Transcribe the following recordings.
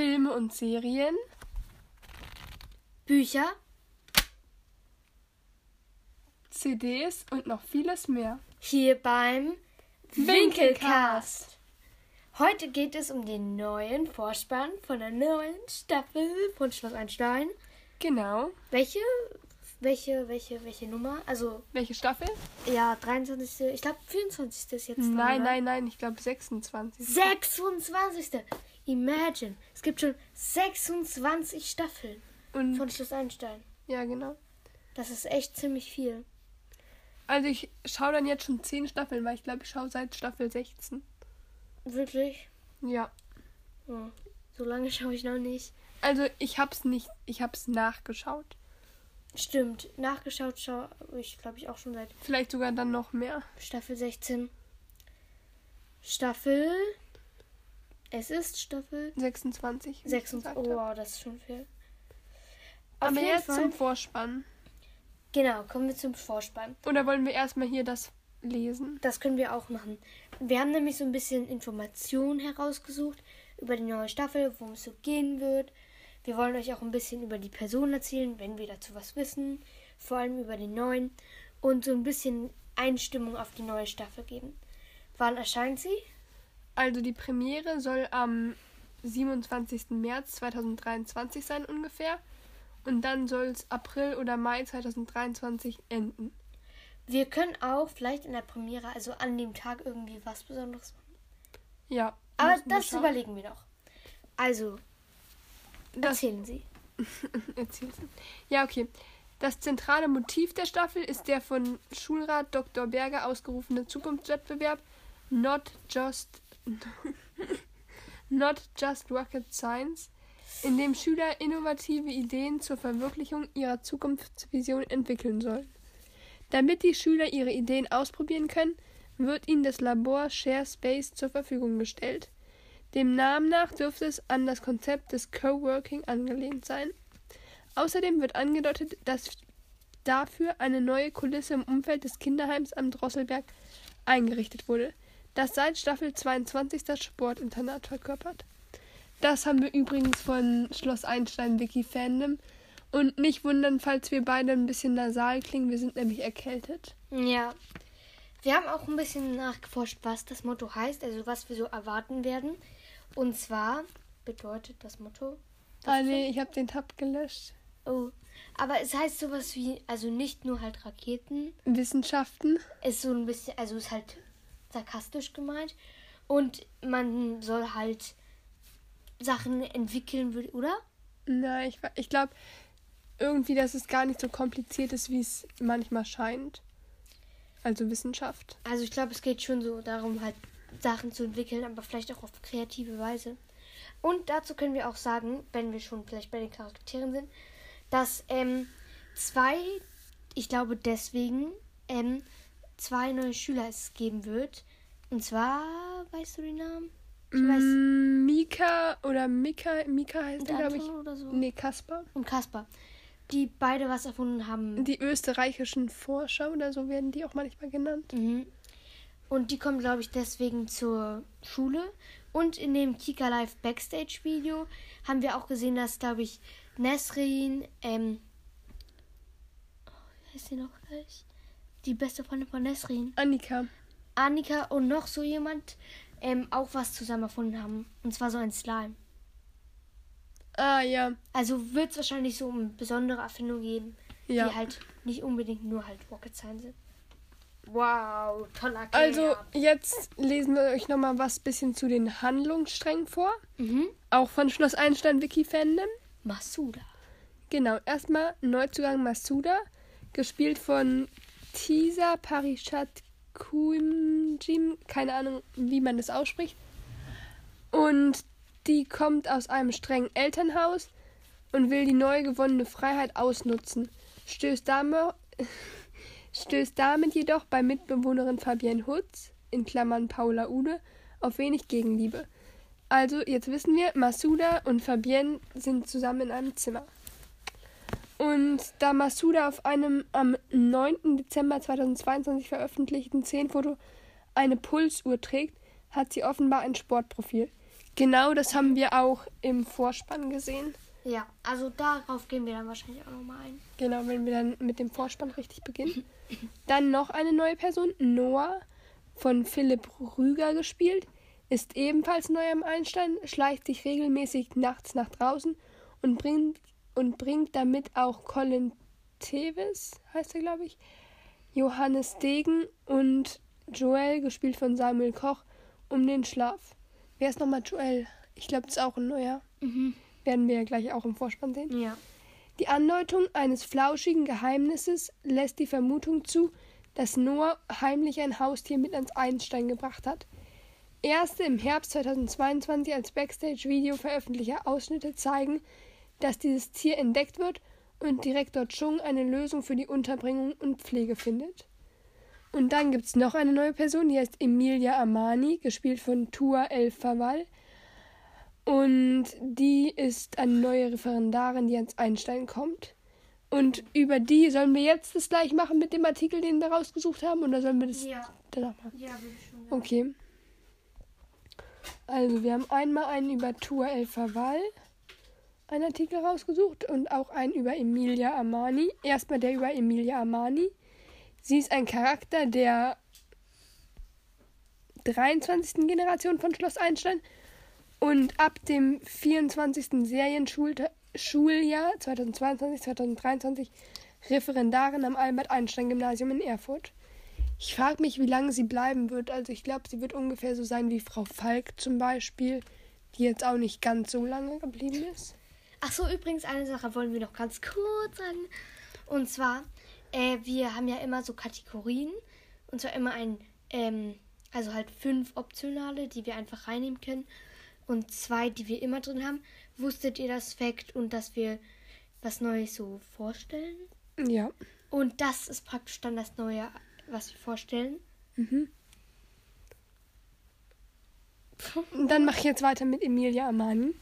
Filme und Serien, Bücher, CDs und noch vieles mehr. hier beim Winkelcast. Heute geht es um den neuen Vorspann von der neuen Staffel von Schloss Einstein. Genau. Welche, welche, welche, welche Nummer? Also, Welche Staffel? ja, 23. Ich glaube, 24. ist jetzt. dran, Nein, oder? nein, nein, ich glaube 26. 26. Imagine. Es gibt schon 26 Staffeln Und von Schloss Einstein. ja, genau. Das ist echt ziemlich viel. Also ich schaue dann jetzt schon 10 Staffeln, weil ich glaube, ich schaue seit Staffel 16. Wirklich? Ja. Hm. So lange schaue ich noch nicht. Also ich hab's nicht, ich hab's nachgeschaut. Stimmt. Nachgeschaut schaue ich, glaube ich, auch schon seit Vielleicht sogar dann noch mehr. Staffel 16. Staffel. Es ist Staffel 26. wie ich 26. gesagt Oh, wow, das ist schon viel. Auf Aber jetzt Fall. zum Vorspann. Genau, kommen wir zum Vorspann. Oder wollen wir erstmal hier das lesen? Das können wir auch machen. Wir haben nämlich so ein bisschen Informationen herausgesucht über die neue Staffel, worum es so gehen wird. Wir wollen euch auch ein bisschen über die Person erzählen, wenn wir dazu was wissen. Vor allem über den neuen. Und so ein bisschen Einstimmung auf die neue Staffel geben. Wann erscheint sie? Also die Premiere soll am 27. März 2023 sein ungefähr. Und dann soll es April oder Mai 2023 enden. Wir können auch vielleicht in der Premiere, also an dem Tag, irgendwie was Besonderes machen. Ja. Aber das überlegen wir noch. Also, Das erzählen Sie. Erzähl's. Ja, okay. Das zentrale Motiv der Staffel ist der von Schulrat Dr. Berger ausgerufene Zukunftswettbewerb Not Just Not Just Rocket Science, in dem Schüler innovative Ideen zur Verwirklichung ihrer Zukunftsvision entwickeln sollen. Damit die Schüler ihre Ideen ausprobieren können, wird ihnen das Labor Share Space zur Verfügung gestellt. Dem Namen nach dürfte es an das Konzept des Coworking angelehnt sein. Außerdem wird angedeutet, dass dafür eine neue Kulisse im Umfeld des Kinderheims am Drosselberg eingerichtet wurde, das seit Staffel 22 das Sportinternat verkörpert. Das haben wir übrigens von Schloss Einstein Wiki Fandom. Und nicht wundern, falls wir beide ein bisschen nasal klingen, wir sind nämlich erkältet. Ja. Wir haben auch ein bisschen nachgeforscht, was das Motto heißt, also was wir so erwarten werden. Und zwar bedeutet das Motto. Ah nee, ich habe den Tab gelöscht. Oh. Aber es heißt sowas wie, also nicht nur halt Raketen. Wissenschaften. Ist so ein bisschen, also ist halt sarkastisch gemeint. Und man soll halt Sachen entwickeln, oder? Na, ich, ich glaube irgendwie, dass es gar nicht so kompliziert ist, wie es manchmal scheint. Also Wissenschaft. Also ich glaube, es geht schon so darum, halt Sachen zu entwickeln, aber vielleicht auch auf kreative Weise. Und dazu können wir auch sagen, wenn wir schon vielleicht bei den Charakteren sind, dass ähm, zwei, ich glaube deswegen, ähm, zwei neue Schüler es geben wird. Und zwar, weißt du den Namen? Ich weiß. Mm, Mika oder Mika, Mika heißt Der glaube ich. Oder so. Nee, Kaspar. Und Kaspar. Die beide was erfunden haben. Die österreichischen Forscher oder so werden die auch manchmal genannt. Mhm. Und die kommen, glaube ich, deswegen zur Schule. Und in dem Kika Live Backstage Video haben wir auch gesehen, dass, glaube ich, Nesrin, ähm, oh, wie heißt sie noch gleich? Die beste Freundin von Nesrin, Annika. Annika und noch so jemand, ähm, auch was zusammen erfunden haben. Und zwar so ein Slime. Ah, ja. Also wird es wahrscheinlich so eine besondere Erfindung geben, Ja. die halt nicht unbedingt nur halt Rocket Science sind. Wow, toller Kerl. Also, jetzt lesen wir euch nochmal was bisschen zu den Handlungssträngen vor. Mhm. Auch von Schloss Einstein Wiki Fandom. Masuda. Genau, erstmal Neuzugang Masuda, gespielt von Tisa Parishat Kunjim, keine Ahnung, wie man das ausspricht. Und die kommt aus einem strengen Elternhaus und will die neu gewonnene Freiheit ausnutzen, stößt damit, stößt damit jedoch bei Mitbewohnerin Fabienne Hutz, in Klammern Paula Ude, auf wenig Gegenliebe. Also, jetzt wissen wir, Masuda und Fabienne sind zusammen in einem Zimmer. Und da Masuda auf einem am 9. Dezember 2022 veröffentlichten 10-Foto eine Pulsuhr trägt, hat sie offenbar ein Sportprofil. Genau, das haben wir auch im Vorspann gesehen. Ja, also darauf gehen wir dann wahrscheinlich auch nochmal ein. Genau, wenn wir dann mit dem Vorspann richtig beginnen. Dann noch eine neue Person, Noah, von Philipp Rüger gespielt, ist ebenfalls neu am Einstein, schleicht sich regelmäßig nachts nach draußen und bringt, und bringt damit auch Colin Tevis, heißt er, glaube ich, Johannes Degen und Joel, gespielt von Samuel Koch, um den Schlaf. Wer ist nochmal Joel? Ich glaube, das ist auch ein neuer. Mhm. Werden wir ja gleich auch im Vorspann sehen. Ja. Die Andeutung eines flauschigen Geheimnisses lässt die Vermutung zu, dass Noah heimlich ein Haustier mit ans Einstein gebracht hat. Erste im Herbst 2022 als Backstage-Video veröffentlichte Ausschnitte zeigen, dass dieses Tier entdeckt wird und Direktor Chung eine Lösung für die Unterbringung und Pflege findet. Und dann gibt es noch eine neue Person, die heißt Emilia Armani, gespielt von Tua El Fawal. Und die ist eine neue Referendarin, die ans Einstein kommt. Und über die sollen wir jetzt das gleich machen mit dem Artikel, den wir rausgesucht haben, oder sollen wir das Ja. danach machen? Ja, würde ich schon. Okay. Also, wir haben einmal einen über Tua El Fawal, einen Artikel rausgesucht und auch einen über Emilia Armani. Erstmal der über Emilia Armani. Sie ist ein Charakter der 23. Generation von Schloss Einstein und ab dem 24. Serienschuljahr 2022-2023 Referendarin am Albert-Einstein-Gymnasium in Erfurt. Ich frage mich, wie lange sie bleiben wird. Also ich glaube, sie wird ungefähr so sein wie Frau Falk zum Beispiel, die jetzt auch nicht ganz so lange geblieben ist. Ach so, übrigens, eine Sache wollen wir noch ganz kurz sagen. Und zwar, äh, wir haben ja immer so Kategorien. Und zwar immer ein, ähm, also halt fünf optionale, die wir einfach reinnehmen können. Und zwei, die wir immer drin haben. Wusstet ihr das Fact und dass wir was Neues so vorstellen? Ja. Und das ist praktisch dann das Neue, was wir vorstellen. Mhm. Und dann mache ich jetzt weiter mit Emilia Armani.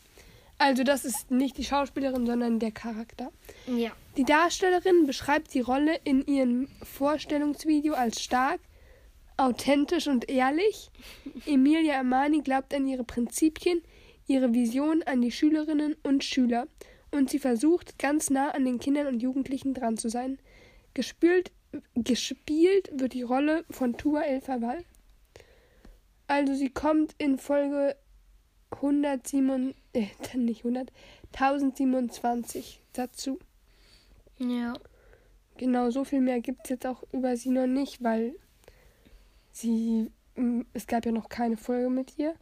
Also das ist nicht die Schauspielerin, sondern der Charakter. Ja. Die Darstellerin beschreibt die Rolle in ihrem Vorstellungsvideo als stark, authentisch und ehrlich. Emilia Armani glaubt an ihre Prinzipien, ihre Vision an die Schülerinnen und Schüler und sie versucht, ganz nah an den Kindern und Jugendlichen dran zu sein. Gespielt, gespielt wird die Rolle von Tua El Fawal. Also sie kommt in Folge 107, äh, nicht 100, 1027 dazu. Ja. Genau, so viel mehr gibt es jetzt auch über sie noch nicht, weil sie, mm, es gab ja noch keine Folge mit ihr.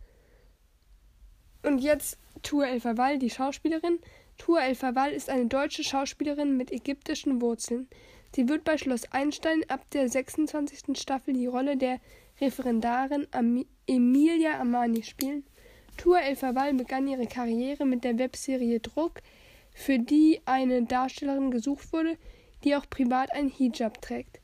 Und jetzt Tua El Fawal, die Schauspielerin. Tua El Fawal ist eine deutsche Schauspielerin mit ägyptischen Wurzeln. Sie wird bei Schloss Einstein ab der 26. Staffel die Rolle der Referendarin Ami Emilia Armani spielen. Tua El Fawal begann ihre Karriere mit der Webserie Druck, für die eine Darstellerin gesucht wurde, die auch privat ein Hijab trägt.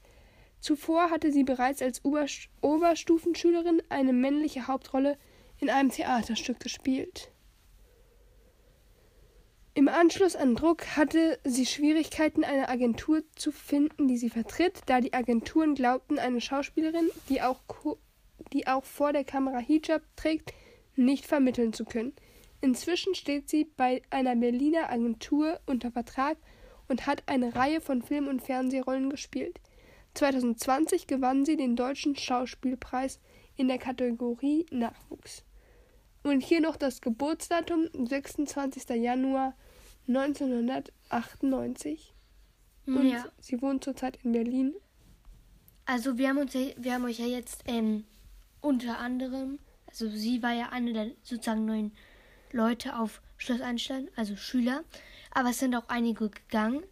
Zuvor hatte sie bereits als Oberst Oberstufenschülerin eine männliche Hauptrolle in einem Theaterstück gespielt. Im Anschluss an Druck hatte sie Schwierigkeiten, eine Agentur zu finden, die sie vertritt, da die Agenturen glaubten, eine Schauspielerin, die auch, die auch vor der Kamera Hijab trägt, nicht vermitteln zu können. Inzwischen steht sie bei einer Berliner Agentur unter Vertrag und hat eine Reihe von Film- und Fernsehrollen gespielt. 2020 gewann sie den Deutschen Schauspielpreis in der Kategorie Nachwuchs. Und hier noch das Geburtsdatum 26. Januar 1998. Und ja. sie wohnt zurzeit in Berlin. Also wir haben uns wir haben euch ja jetzt ähm, unter anderem, also sie war ja eine der sozusagen neuen Leute auf Schloss Einstein, also Schüler, aber es sind auch einige gegangen.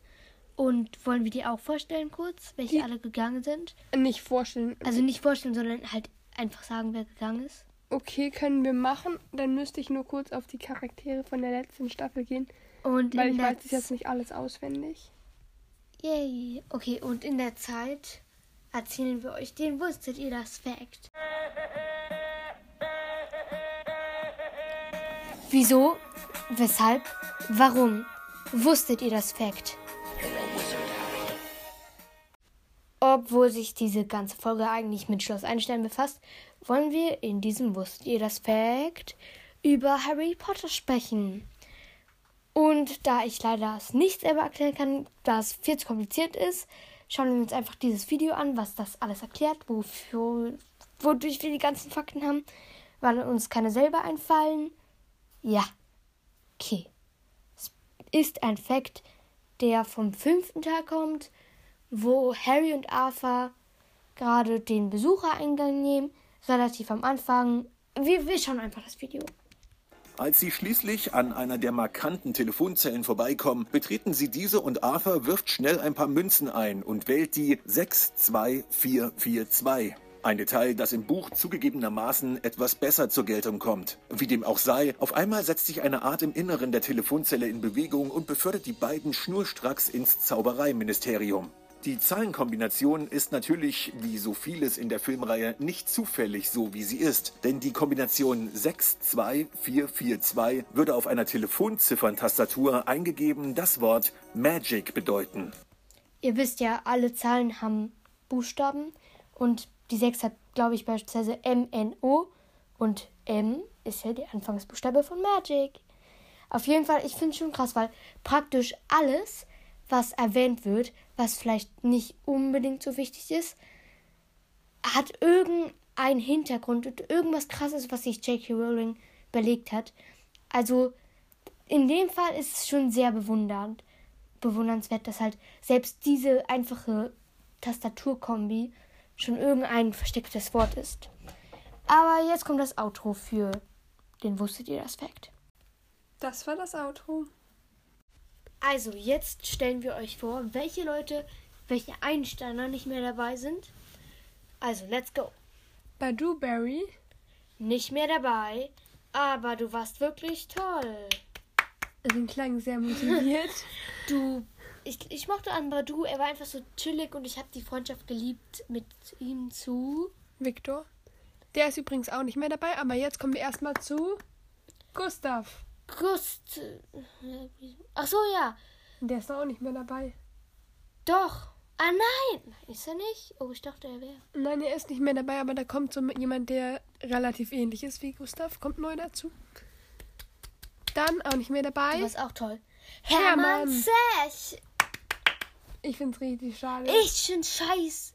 Und wollen wir die auch vorstellen kurz, welche Die- alle gegangen sind? Nicht vorstellen. Also nicht vorstellen, sondern halt einfach sagen, wer gegangen ist. Okay, können wir machen. Dann müsste ich nur kurz auf die Charaktere von der letzten Staffel gehen, Und weil ich weiß es jetzt nicht alles auswendig. Yay. Okay, und in der Zeit erzählen wir euch den Wusstet ihr das Fact? Wieso? Weshalb? Warum? Wusstet ihr das Fact? Obwohl sich diese ganze Folge eigentlich mit Schloss Einstein befasst, wollen wir in diesem Wusstet ihr das Fact über Harry Potter sprechen. Und da ich leider es nicht selber erklären kann, da es viel zu kompliziert ist, schauen wir uns einfach dieses Video an, was das alles erklärt, wofür, wodurch wir die ganzen Fakten haben, weil uns keine selber einfallen. Ja. Okay. Es ist ein Fakt, der vom fünften Tag kommt, wo Harry und Arthur gerade den Besuchereingang nehmen, relativ am Anfang. Wir, wir schauen einfach das Video. Als sie schließlich an einer der markanten Telefonzellen vorbeikommen, betreten sie diese und Arthur wirft schnell ein paar Münzen ein und wählt die 62442. Ein Detail, das im Buch zugegebenermaßen etwas besser zur Geltung kommt. Wie dem auch sei, auf einmal setzt sich eine Art im Inneren der Telefonzelle in Bewegung und befördert die beiden schnurstracks ins Zaubereiministerium. Die Zahlenkombination ist natürlich, wie so vieles in der Filmreihe, nicht zufällig so, wie sie ist. Denn die Kombination 62442 würde auf einer Telefonzifferntastatur eingegeben das Wort Magic bedeuten. Ihr wisst ja, alle Zahlen haben Buchstaben und die 6 hat, glaube ich, beispielsweise MNO und M ist ja der Anfangsbuchstabe von Magic. Auf jeden Fall, ich finde es schon krass, weil praktisch alles, was erwähnt wird, was vielleicht nicht unbedingt so wichtig ist, hat irgendeinen Hintergrund und irgendwas krasses, was sich J.K. Rowling überlegt hat. Also in dem Fall ist es schon sehr bewundernd, bewundernswert, dass halt selbst diese einfache Tastaturkombi schon irgendein verstecktes Wort ist. Aber jetzt kommt das Outro für den Wusstet ihr das Fact? Das war das Outro. Also, jetzt stellen wir euch vor, welche Leute, welche Einsteiner nicht mehr dabei sind. Also, let's go. Badu Berry. Nicht mehr dabei, aber du warst wirklich toll. Den klang sehr motiviert. Du, ich, ich mochte an Badu, er war einfach so chillig und ich habe die Freundschaft geliebt mit ihm zu. Victor. Der ist übrigens auch nicht mehr dabei, aber jetzt kommen wir erstmal zu Gustav. Gust. Ach so, ja. Der ist auch nicht mehr dabei. Doch. Ah nein, ist er nicht? Oh, ich dachte, er wäre. Nein, er ist nicht mehr dabei, aber da kommt so jemand, der relativ ähnlich ist wie Gustav, kommt neu dazu. Dann auch nicht mehr dabei. Du warst auch toll. Hermann. Hermann Sech. Ich find's richtig schade. Ich find scheiß.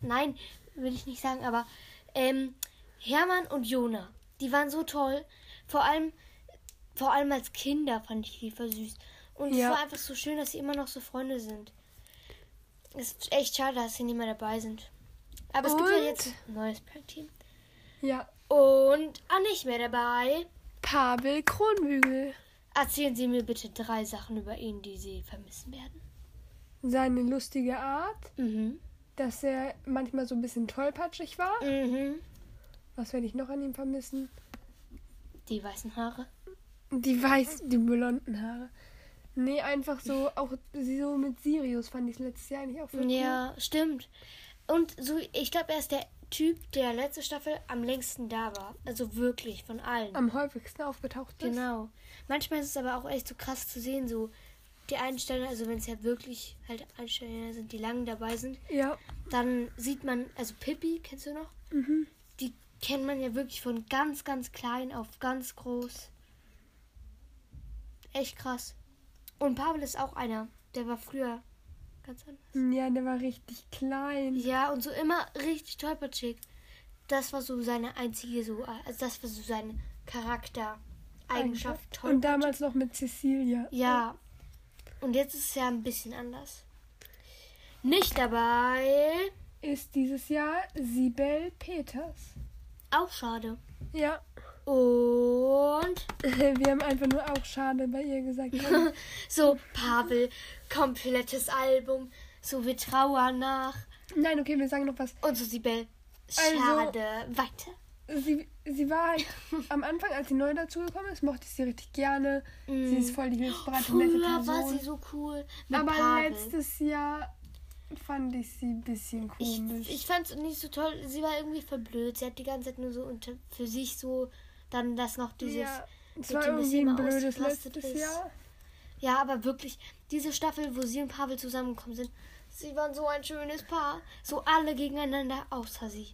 Nein, will ich nicht sagen, aber ähm, Hermann und Jona, die waren so toll. Vor allem, vor allem als Kinder fand ich die süß. Und Ja. es war einfach so schön, dass sie immer noch so Freunde sind. Es ist echt schade, dass sie nicht mehr dabei sind. Aber es gibt ja jetzt ein neues Prank-Team. Ja. Und auch nicht mehr dabei. Pavel Kronbügel. Erzählen Sie mir bitte drei Sachen über ihn, die Sie vermissen werden. Seine lustige Art, Mhm. dass er manchmal so ein bisschen tollpatschig war. Mhm. Was werde ich noch an ihm vermissen? Die weißen Haare. Die weiß, die blonden Haare. Nee, einfach so, auch so mit Sirius fand ich letztes Jahr eigentlich auch cool. Ja, stimmt. Und so, ich glaube, er ist der Typ, der letzte Staffel am längsten da war. Also wirklich von allen. Am häufigsten aufgetaucht ist. genau. Manchmal ist es aber auch echt so krass zu sehen, so die Einsteller, also wenn es ja wirklich halt Einsteller sind, die lang dabei sind, Ja. dann sieht man, also Pippi, kennst du noch? Mhm. Die kennt man ja wirklich von ganz, ganz klein auf ganz groß. Echt krass. Und Pavel ist auch einer. Der war früher ganz anders. Ja, der war richtig klein. Ja, und so immer richtig tollpatschig. Das war so seine einzige, so, also das war so seine Charaktereigenschaft. Toll. Und damals noch mit Cecilia. Ja. Und jetzt ist es ja ein bisschen anders. Nicht dabei. Ist dieses Jahr Sibel Peters. Auch schade. Ja. Und Wir haben einfach nur auch schade bei ihr gesagt. so, Pavel, komplettes Album. So, wir trauern nach. Nein, okay, wir sagen noch was. Und so, Sibel, Also- schade. Weiter. Sie, sie war halt am Anfang, als sie neu dazugekommen ist, mochte ich sie richtig gerne. Sie ist voll die hilfsbereite, nette Mm. Früher war Person. sie so cool. Aber Pavel. letztes Jahr fand ich sie ein bisschen komisch. Ich, ich fand es nicht so toll. Sie war irgendwie verblöd. Sie hat die ganze Zeit nur so unter, für sich so dann das noch dieses. ja, es war irgendwie ein blödes letztes ist. Jahr. Ja, aber wirklich, diese Staffel, wo sie und Pavel zusammengekommen sind, sie waren so ein schönes Paar. So alle gegeneinander, außer sie.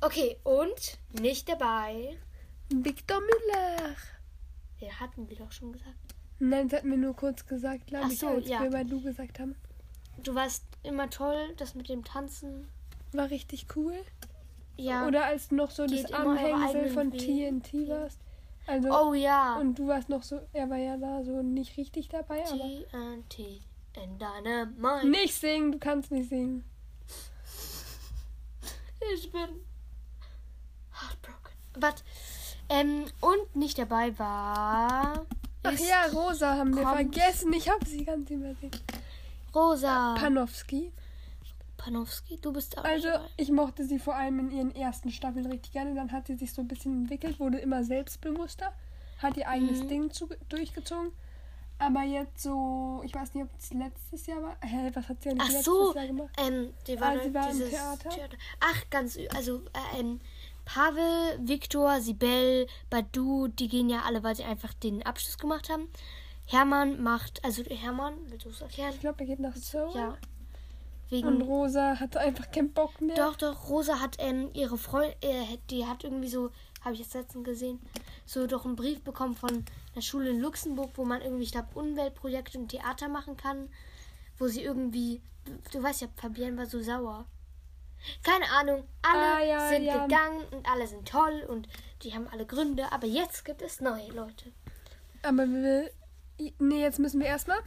Okay, und nicht dabei. Victor Müller. Den hatten wir doch schon gesagt. Nein, das hatten wir nur kurz gesagt, glaube ich, so, als ja. wir bei du gesagt haben. Du warst immer toll, das mit dem Tanzen. War richtig cool. Ja. Oder als du noch so das Anhängsel von Wege. TNT warst. Also, oh ja. und du warst noch so, er war ja da so nicht richtig dabei, aber. TNT in deiner Mind. Nicht singen, du kannst nicht singen. Ich bin Was? Ähm, und nicht dabei war. Ach ja, Rosa haben wir vergessen. Ich habe sie ganz übersehen. Rosa Panowski. Panowski. Du bist auch Also, ich mochte sie vor allem in ihren ersten Staffeln richtig gerne. Dann hat sie sich so ein bisschen entwickelt, wurde immer selbstbewusster, hat ihr eigenes Mhm. Ding zu, durchgezogen. Aber jetzt so, ich weiß nicht, ob es letztes Jahr war. Hä, was hat sie denn Ach letztes so, Jahr gemacht? ähm, die war, Ah, sie war im dieses Theater? Ach, ganz, also, äh, ähm, Pavel, Viktor, Sibel, Badu, die gehen ja alle, weil sie einfach den Abschluss gemacht haben. Hermann macht, also Hermann, willst du es erklären? Ich glaube, er geht nach Seoul. Ja. Und Wegen, Rosa hatte einfach keinen Bock mehr. doch, doch, Rosa hat ähm, ihre Freundin, äh, die hat irgendwie so, habe ich jetzt letztens gesehen, so doch einen Brief bekommen von einer Schule in Luxemburg, wo man irgendwie, ich glaube, Umweltprojekte und Theater machen kann, wo sie irgendwie, du weißt ja, Fabienne war so sauer. Keine Ahnung, alle Ah, ja, sind ja. gegangen und alle sind toll und die haben alle Gründe, aber jetzt gibt es neue Leute. Aber wir. Nee, jetzt müssen wir erstmal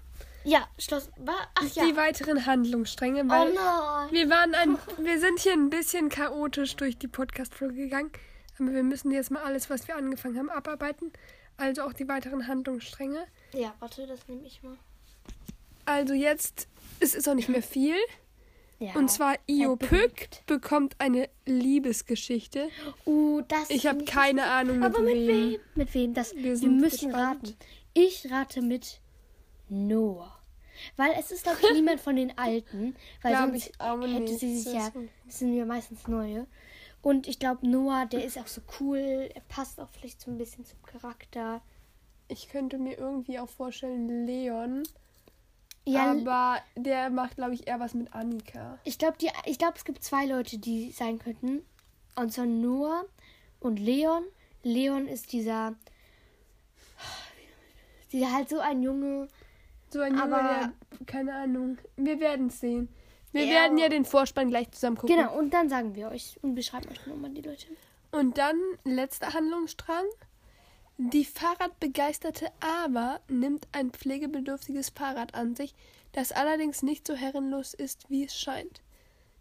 Ja, Schloss, war, ach ja. die weiteren Handlungsstränge, Oh weil nein. wir waren ein, wir sind hier ein bisschen chaotisch durch die Podcast-Folge gegangen. Aber wir müssen jetzt mal alles, was wir angefangen haben, abarbeiten. Also auch die weiteren Handlungsstränge. Ja, warte, das nehme ich mal. Also jetzt, es ist auch nicht mehr viel. Ja. Und zwar Io Verbringt. Pück bekommt eine Liebesgeschichte. Uh, das Ich habe keine Ahnung mit Aber mit wem. wem? Mit wem? Das, Wir wir, müssen gespannt. raten. Ich rate mit Noah. Weil es ist, glaube ich, niemand von den Alten. Weil Glaub sonst ich auch hätte sie sich ja. Das sind ja meistens neue. Und ich glaube, Noah, der ist auch so cool. Er passt auch vielleicht so ein bisschen zum Charakter. Ich könnte mir irgendwie auch vorstellen, Leon. Ja, aber der macht, glaube ich, eher was mit Annika. ich glaube, ich glaube, es gibt zwei Leute, die sein könnten. Und zwar Noah und Leon. Leon ist dieser. Dieser halt so ein Junge. So ein Junge, Aber- der, keine Ahnung. Wir werden es sehen. Wir Ja. werden ja den Vorspann gleich zusammen gucken. Genau, und dann sagen wir euch und beschreiben euch nochmal die Leute. Und dann letzter Handlungsstrang. Die Fahrradbegeisterte Ava nimmt ein pflegebedürftiges Fahrrad an sich, das allerdings nicht so herrenlos ist, wie es scheint.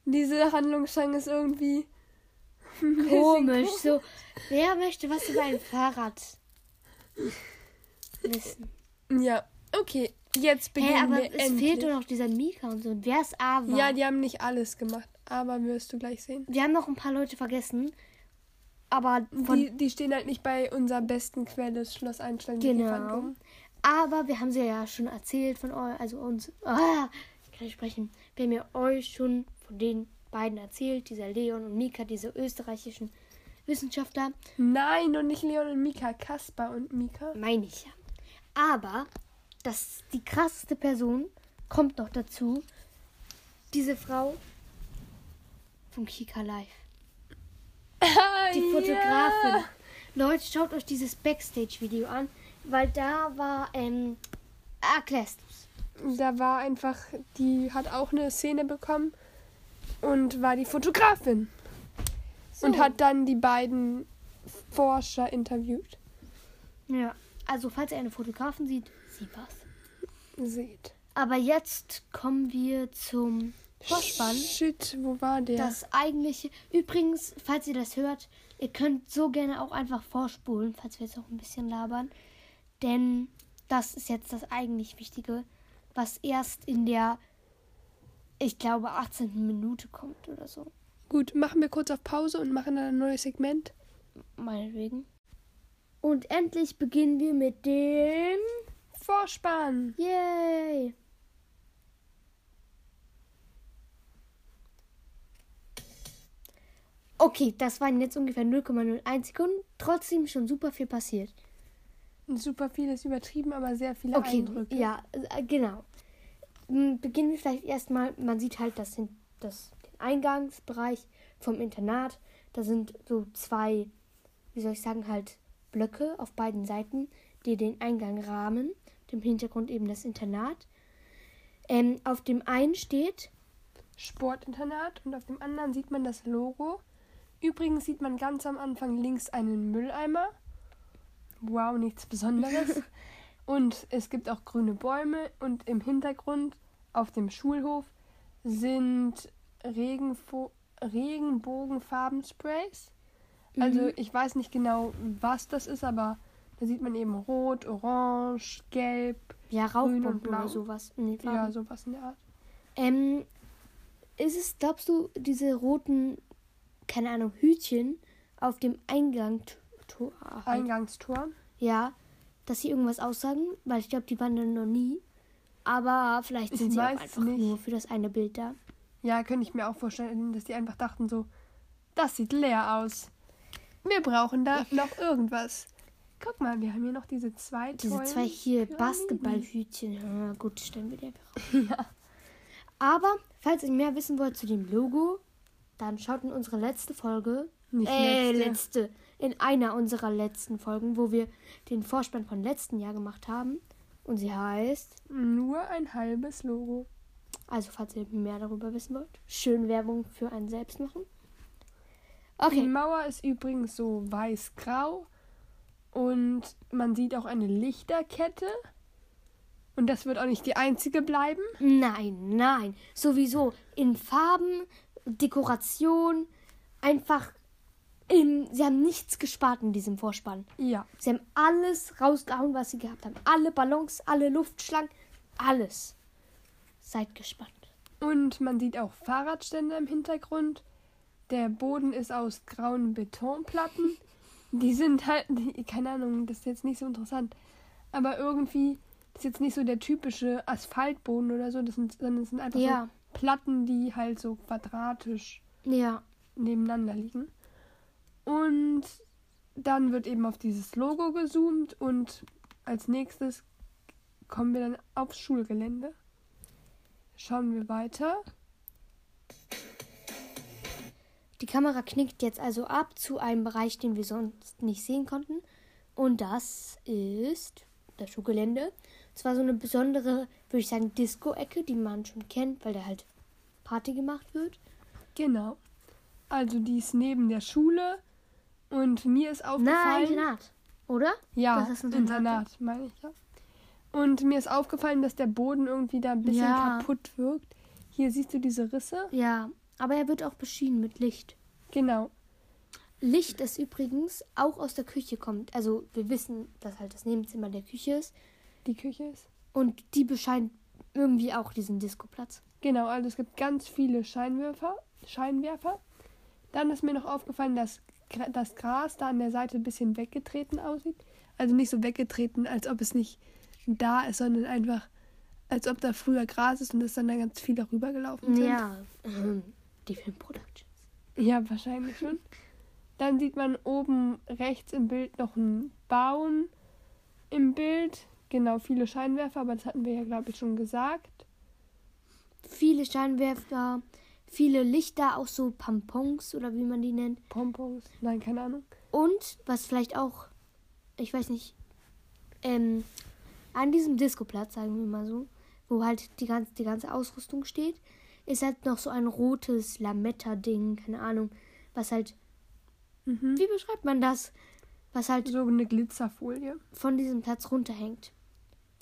Dieser Handlungsstrang ist irgendwie Komisch, so. Wer möchte was über ein Fahrrad wissen? Ja, okay. Jetzt beginnen aber wir es endlich. fehlt doch noch dieser Mika und so. Und wer ist Ava? ja, die haben nicht alles gemacht, aber wirst du gleich sehen. wir haben noch ein paar Leute vergessen. Aber. Die, die stehen halt nicht bei unserer besten Quelle, Schloss Einstein. genau. Aber wir haben sie ja schon erzählt von euch, also uns. Ah, ich kann nicht sprechen. Wir haben ja euch schon von den beiden erzählt, dieser Leon und Mika, diese österreichischen Wissenschaftler. Nein, und nicht Leon und Mika, Kaspar und Mika. Meine ich ja. Aber das die krasseste Person kommt noch dazu. Diese Frau von Kika Live. Die Fotografin. Leute, schaut euch dieses Backstage-Video an, weil da war, ähm, erklärst du's. Da war einfach, die hat auch eine Szene bekommen und war die Fotografin. So. Und hat dann die beiden Forscher interviewt. Ja, also falls ihr eine Fotografin sieht, sie war's. Seht. Aber jetzt kommen wir zum Vorspann. Shit, wo war der? Das eigentliche. Übrigens, falls ihr das hört, ihr könnt so gerne auch einfach vorspulen, falls wir jetzt auch ein bisschen labern. Denn das ist jetzt das eigentlich Wichtige, was erst in der, ich glaube, 18. Minute kommt oder so. Gut, machen wir kurz auf Pause und machen dann ein neues Segment. Meinetwegen. Und endlich beginnen wir mit dem. Vorspann. Yay! Okay, das waren jetzt ungefähr 0,01 Sekunden. Trotzdem schon super viel passiert. Super viel ist übertrieben, aber sehr viele Okay, Eindrücke. ja, äh, genau. Beginnen wir vielleicht erstmal. Man sieht halt, das sind das den Eingangsbereich vom Internat. Da sind so zwei, wie soll ich sagen, halt Blöcke auf beiden Seiten, die den Eingang rahmen. Im Hintergrund eben das Internat. Ähm, auf dem einen steht, Sportinternat und auf dem anderen sieht man das Logo. Übrigens sieht man ganz am Anfang links einen Mülleimer. Wow, nichts Besonderes. und es gibt auch grüne Bäume und im Hintergrund auf dem Schulhof sind Regenfo Regenbogenfarbensprays. Also Mhm. ich weiß nicht genau, was das ist, aber da sieht man eben rot, orange, gelb, ja, Grün und blau. oder sowas. in ja, sowas in der Art. Ähm, ist es, glaubst du, diese roten, keine Ahnung, Hütchen auf dem Eingang, Tor, Eingangstor. ja, dass sie irgendwas aussagen? Weil ich glaube, die waren dann noch nie. Aber vielleicht Ich sind sie auch weiß einfach nicht. nur für das eine Bild da. Ja, könnte ich mir auch vorstellen, dass die einfach dachten so, das sieht leer aus. Wir brauchen da noch irgendwas. Guck mal, wir haben hier noch diese zwei Diese zwei hier. Basketballhütchen. Ja, gut, stellen wir die einfach auf. Aber, falls ihr mehr wissen wollt zu dem Logo, dann schaut in unsere letzte Folge. Nicht äh, letzte. letzte. In einer unserer letzten Folgen, wo wir den Vorspann von letzten Jahr gemacht haben. Und sie heißt, Nur ein halbes Logo. also falls ihr mehr darüber wissen wollt, schön Werbung für einen selbst machen. Die Okay. Mauer ist übrigens so weiß-grau und man sieht auch eine Lichterkette. Und das wird auch nicht die einzige bleiben. Nein, nein. Sowieso in Farben, Dekoration, einfach in. Sie haben nichts gespart in diesem Vorspann. Ja. Sie haben alles rausgehauen, was sie gehabt haben. Alle Ballons, alle Luftschlangen, alles. Seid gespannt. Und man sieht auch Fahrradständer im Hintergrund. Der Boden ist aus grauen Betonplatten. Die sind halt, die, keine Ahnung, das ist jetzt nicht so interessant. Aber irgendwie ist jetzt nicht so der typische Asphaltboden oder so, das sind, sondern es sind einfach Ja. so Platten, die halt so quadratisch Ja. nebeneinander liegen. Und dann wird eben auf dieses Logo gezoomt und als nächstes kommen wir dann aufs Schulgelände. Schauen wir weiter. Die Kamera knickt jetzt also ab zu einem Bereich, den wir sonst nicht sehen konnten. Und das ist das Schulgelände. Es war so eine besondere, würde ich sagen, Disco-Ecke, die man schon kennt, weil da halt Party gemacht wird. Genau. Also die ist neben der Schule und mir ist Na, aufgefallen. Internat, oder? Ja, Das ist ein Internat, Internat. meine ich ja. Und mir ist aufgefallen, dass der Boden irgendwie da ein bisschen Ja. kaputt wirkt. Hier siehst du diese Risse. Ja, aber er wird auch beschienen mit Licht. Genau. Licht, das übrigens auch aus der Küche kommt. Also wir wissen, dass halt das Nebenzimmer der Küche ist. Die Küche ist. Und die bescheint irgendwie auch diesen Diskoplatz. Genau, also es gibt ganz viele Scheinwerfer. Scheinwerfer. Dann ist mir noch aufgefallen, dass das Gras da an der Seite ein bisschen weggetreten aussieht. Also nicht so weggetreten, als ob es nicht da ist, sondern einfach, als ob da früher Gras ist und es dann da ganz viel darüber gelaufen sind. Ja, ähm, die Filmproduktions. Ja, wahrscheinlich schon. Dann sieht man oben rechts im Bild noch einen Baum im Bild. Genau, viele Scheinwerfer, aber das hatten wir ja, glaube ich, schon gesagt. Viele Scheinwerfer, viele Lichter, auch so Pampons oder wie man die nennt. Pompons, nein, keine Ahnung. Und was vielleicht auch, ich weiß nicht, ähm, an diesem Diskoplatz, sagen wir mal so, wo halt die ganze, die ganze Ausrüstung steht, ist halt noch so ein rotes Lametta-Ding, keine Ahnung, was halt, Mhm. wie beschreibt man das? Was halt So eine Glitzerfolie. von diesem Platz runterhängt.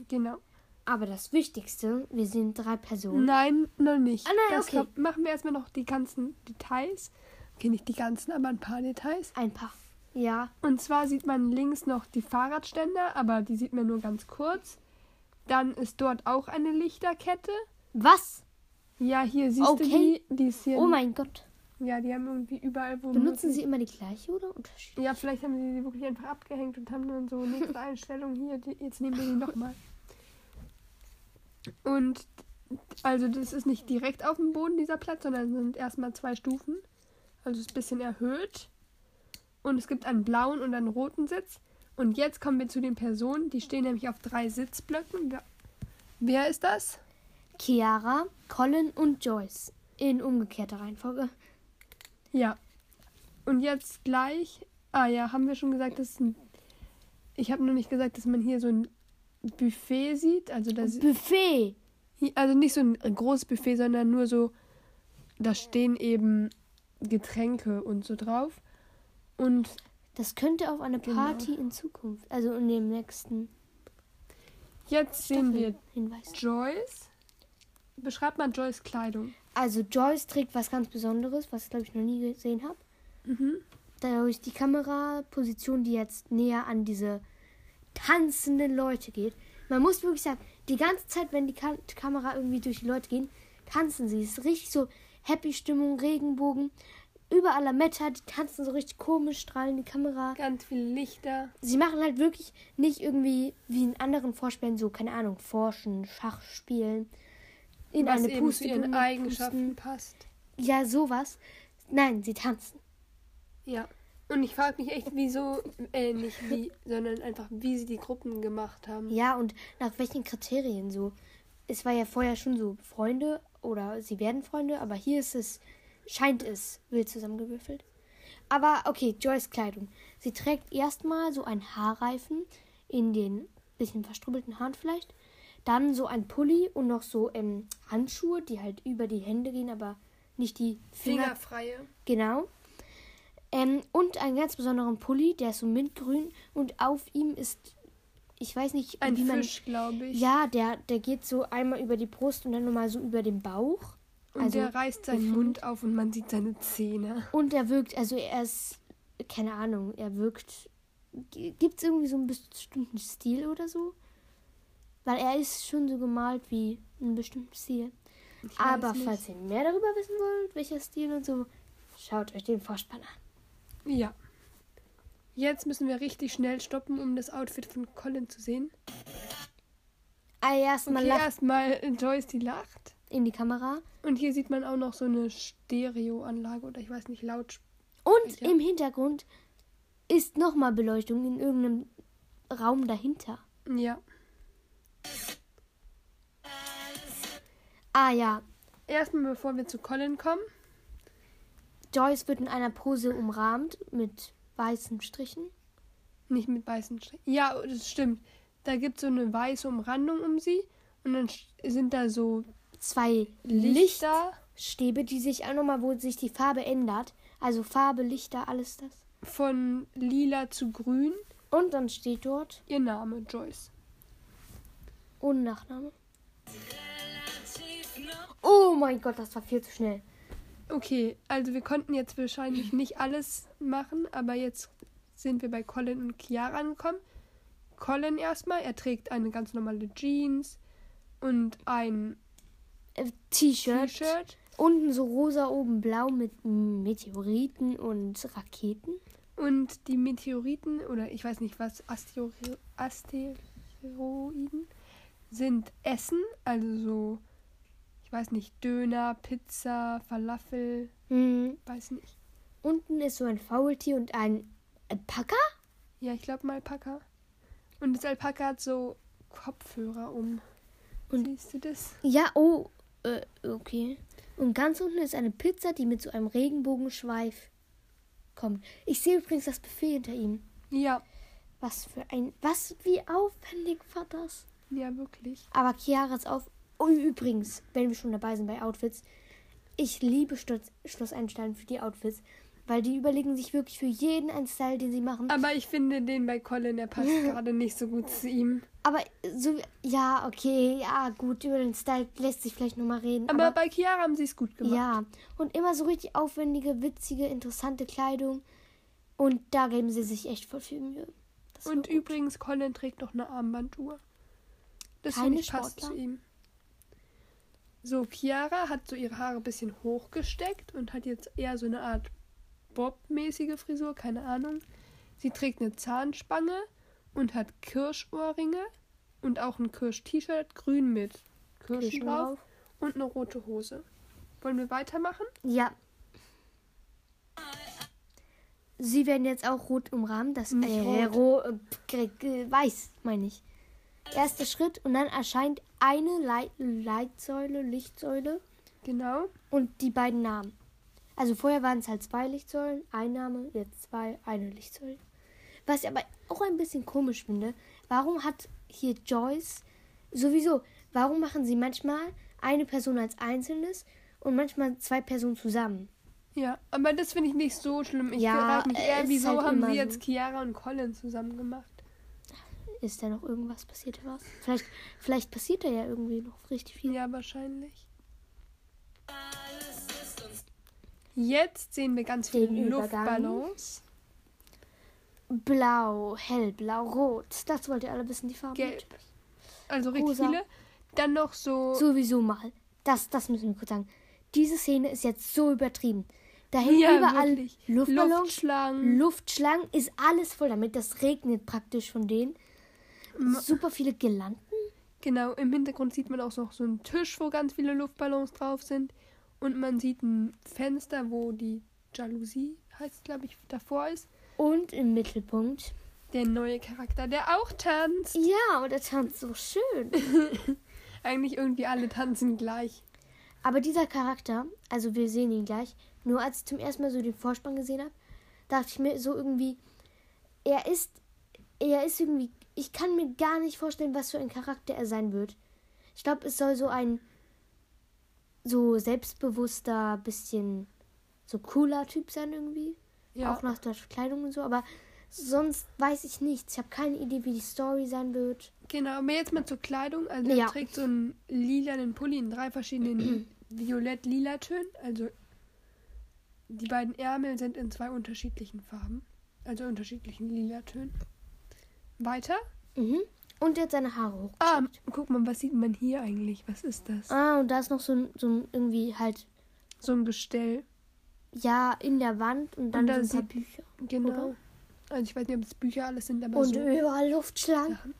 Genau. Aber das Wichtigste, wir sind drei Personen. Nein, noch nicht. Ah, nein, das okay. kommt- machen wir erstmal noch die ganzen Details. Okay, nicht die ganzen, aber ein paar Details. Ein paar. Ja. Und zwar sieht man links noch die Fahrradständer, aber die sieht man nur ganz kurz. Dann ist dort auch eine Lichterkette. Was? Ja, hier siehst Okay. du die. Die ist hier. Oh mein Gott. Ja, die haben irgendwie überall wo. Benutzen Sie immer die gleiche oder unterschiedlich? Ja, vielleicht haben sie die wirklich einfach abgehängt und haben dann so nächste Einstellung hier. Die, jetzt nehmen wir die nochmal. Und also das ist nicht direkt auf dem Boden dieser Platz, sondern sind erstmal zwei Stufen. Also es ist ein bisschen erhöht. Und es gibt einen blauen und einen roten Sitz. Und jetzt kommen wir zu den Personen. Die stehen nämlich auf drei Sitzblöcken. Wer, wer ist das? Chiara, Colin und Joyce. In umgekehrter Reihenfolge. Ja. Und jetzt gleich. Ah ja, haben wir schon gesagt, das ist ein Ich habe nur nicht gesagt, dass man hier so ein Buffet sieht. Also, das, Buffet. also nicht so ein großes Buffet, sondern nur so, da stehen eben Getränke und so drauf. Und Das könnte auf eine Genau. Party in Zukunft, also in dem nächsten jetzt sehen wir Hinweis. Joyce. Beschreibt mal Joyce Kleidung. Also Joyce trägt was ganz Besonderes, was ich glaube ich noch nie gesehen habe. Mhm. Dadurch die Kameraposition, die jetzt näher an diese tanzenden Leute geht. Man muss wirklich sagen, die ganze Zeit, wenn die Ka Kamera irgendwie durch die Leute gehen, tanzen sie. Es ist richtig so Happy Stimmung, Regenbogen. Überall Lametta, die tanzen so richtig komisch, strahlen die Kamera. Ganz viele Lichter. Sie machen halt wirklich nicht irgendwie wie in anderen Vorspielen so, keine Ahnung, forschen, Schach spielen. In was eine Puste zu ihren pusten. Eigenschaften passt. Ja, sowas. Nein, sie tanzen. Ja. Und ich frage mich echt, wieso, äh, nicht wie, sondern einfach, wie sie die Gruppen gemacht haben. Ja, und nach welchen Kriterien so? Es war ja vorher schon so Freunde oder sie werden Freunde, aber hier ist es, scheint es wild zusammengewürfelt. Aber okay, Joyce Kleidung. Sie trägt erstmal so einen Haarreifen in den bisschen verstrubbelten Haaren vielleicht. Dann so ein Pulli und noch so ähm, Handschuhe, die halt über die Hände gehen, aber nicht die Finger. Fingerfreie. Genau. Ähm, und einen ganz besonderen Pulli, der ist so mintgrün und auf ihm ist, ich weiß nicht, Ein wie man. Fisch, glaube ich. Ja, der, der geht so einmal über die Brust und dann nochmal so über den Bauch. Und also der reißt seinen gefühlt. Mund auf und man sieht seine Zähne. Und er wirkt, also er ist, keine Ahnung, er wirkt. Gibt es irgendwie so einen bestimmten Stil oder so? Weil er ist schon so gemalt wie einen bestimmten Stil. Ich Aber falls ihr mehr darüber wissen wollt, welcher Stil und so, schaut euch den Vorspann an. Ja. Jetzt müssen wir richtig schnell stoppen, um das Outfit von Colin zu sehen. Ah, erstmal Okay, lacht erstmal Joyce, die lacht. in die Kamera. Und hier sieht man auch noch so eine Stereoanlage oder ich weiß nicht, laut. Und im Hintergrund ist nochmal Beleuchtung in irgendeinem Raum dahinter. Ja. Ah ja, Erstmal, bevor wir zu Colin kommen. Joyce wird in einer Pose umrahmt mit weißen Strichen. Nicht mit weißen Strichen. Ja, das stimmt. Da gibt es so eine weiße Umrandung um sie. Und dann sind da so Zwei Lichter Lichtstäbe, die sich auch nochmal, wo sich die Farbe ändert. Also Farbe, Lichter, alles das. von lila zu grün. Und dann steht dort Ihr Name, Joyce. ohne Nachname. Oh mein Gott, das war viel zu schnell. Okay, also wir konnten jetzt wahrscheinlich nicht alles machen, aber jetzt sind wir bei Colin und Chiara angekommen. Colin erstmal, er trägt eine ganz normale Jeans und ein Äh, T-Shirt. T-Shirt. Unten so rosa, oben blau mit Meteoriten und Raketen. Und die Meteoriten, oder ich weiß nicht was, Astero Asteroiden, sind Essen, also so, ich weiß nicht, Döner, Pizza, Falafel, Hm. weiß nicht. Unten ist so ein Faultier und ein Alpaka? Ja, ich glaube mal Alpaka. Und das Alpaka hat so Kopfhörer um. Und- Siehst du das? Ja, oh, äh, okay. Und ganz unten ist eine Pizza, die mit so einem Regenbogenschweif kommt. Ich sehe übrigens das Buffet hinter ihm. Ja, Was für ein, was, wie aufwendig war das? ja, wirklich. Aber Chiara ist auf. Und übrigens, wenn wir schon dabei sind bei Outfits, ich liebe Schloss, Schloss Einstein für die Outfits, weil die überlegen sich wirklich für jeden einen Style, den sie machen. Aber ich finde den bei Colin, der passt gerade nicht so gut zu ihm. Aber so, ja, okay, ja, gut, über den Style lässt sich vielleicht nochmal reden. Aber, aber bei Chiara haben sie es gut gemacht. Ja, und immer so richtig aufwendige, witzige, interessante Kleidung. Und da geben sie sich echt voll viel Mühe. Das Und übrigens, Colin trägt noch eine Armbanduhr. Das Keine finde ich passt zu ihm. So, Chiara hat so ihre Haare ein bisschen hochgesteckt und hat jetzt eher so eine Art Bob-mäßige Frisur, keine Ahnung. Sie trägt eine Zahnspange und hat Kirschohrringe und auch ein Kirsch-T-Shirt, grün mit Kirschen Kirschen drauf und eine rote Hose. Wollen wir weitermachen? Ja. Sie werden jetzt auch rot umrahmt. Das äh, rot. ro äh, g- weiß, meine ich. Erster Schritt und dann erscheint eine Leit Leitsäule, Lichtsäule Genau. und die beiden Namen. Also vorher waren es halt zwei Lichtsäulen, ein Name, jetzt zwei, eine Lichtsäule. Was ich aber auch ein bisschen komisch finde, warum hat hier Joyce sowieso, warum machen sie manchmal eine Person als Einzelnes und manchmal zwei Personen zusammen? Ja, aber das finde ich nicht so schlimm. Ich Ja, frage mich eher, wieso halt haben sie jetzt Chiara und Colin zusammen gemacht? Ist da noch irgendwas passiert was? Vielleicht, vielleicht passiert da ja irgendwie noch richtig viel. Ja, wahrscheinlich. Jetzt sehen wir ganz viele. Luftballons. Blau, hellblau, rot. Das wollt ihr alle wissen, die Farben. Gelb. Also richtig Rosa. viele. Dann noch so. Sowieso mal. Das, das müssen wir kurz sagen. Diese Szene ist jetzt so übertrieben. Da hängen Ja, überall wirklich. Luftballons, Luftschlangen. Luftschlangen, ist alles voll damit. Das regnet praktisch von denen. Super viele Girlanden. Genau, im Hintergrund sieht man auch noch so einen Tisch, wo ganz viele Luftballons drauf sind. Und man sieht ein Fenster, wo die Jalousie, heißt glaube ich, davor ist. Und im Mittelpunkt. Der neue Charakter, der auch tanzt. Ja, und er tanzt so schön. Eigentlich irgendwie alle tanzen gleich. Aber dieser Charakter, also wir sehen ihn gleich, nur als ich zum ersten Mal so den Vorspann gesehen habe, dachte ich mir so irgendwie, er ist, er ist irgendwie, ich kann mir gar nicht vorstellen, was für ein Charakter er sein wird. Ich glaube, es soll so ein so selbstbewusster, bisschen so cooler Typ sein irgendwie. Ja. Auch nach der Kleidung und so, aber sonst weiß ich nichts. Ich habe keine Idee, wie die Story sein wird. Genau, aber jetzt mal zur Kleidung. Also Ja. er trägt so einen lilanen Pulli in drei verschiedenen violett-lila Tönen. Also die beiden Ärmel sind in zwei unterschiedlichen Farben. Also unterschiedlichen lila Tönen. Weiter. Mhm. Und er hat seine Haare hoch. Ah, guck mal, was sieht man hier eigentlich? Was ist das? Ah, und da ist noch so ein, so ein irgendwie halt So ein Gestell. Ja, in der Wand und dann Und da so ein paar sieht- Bücher. Genau. Oder? Also ich weiß nicht, ob es Bücher alles sind, aber Und so. überall Luftschlangen.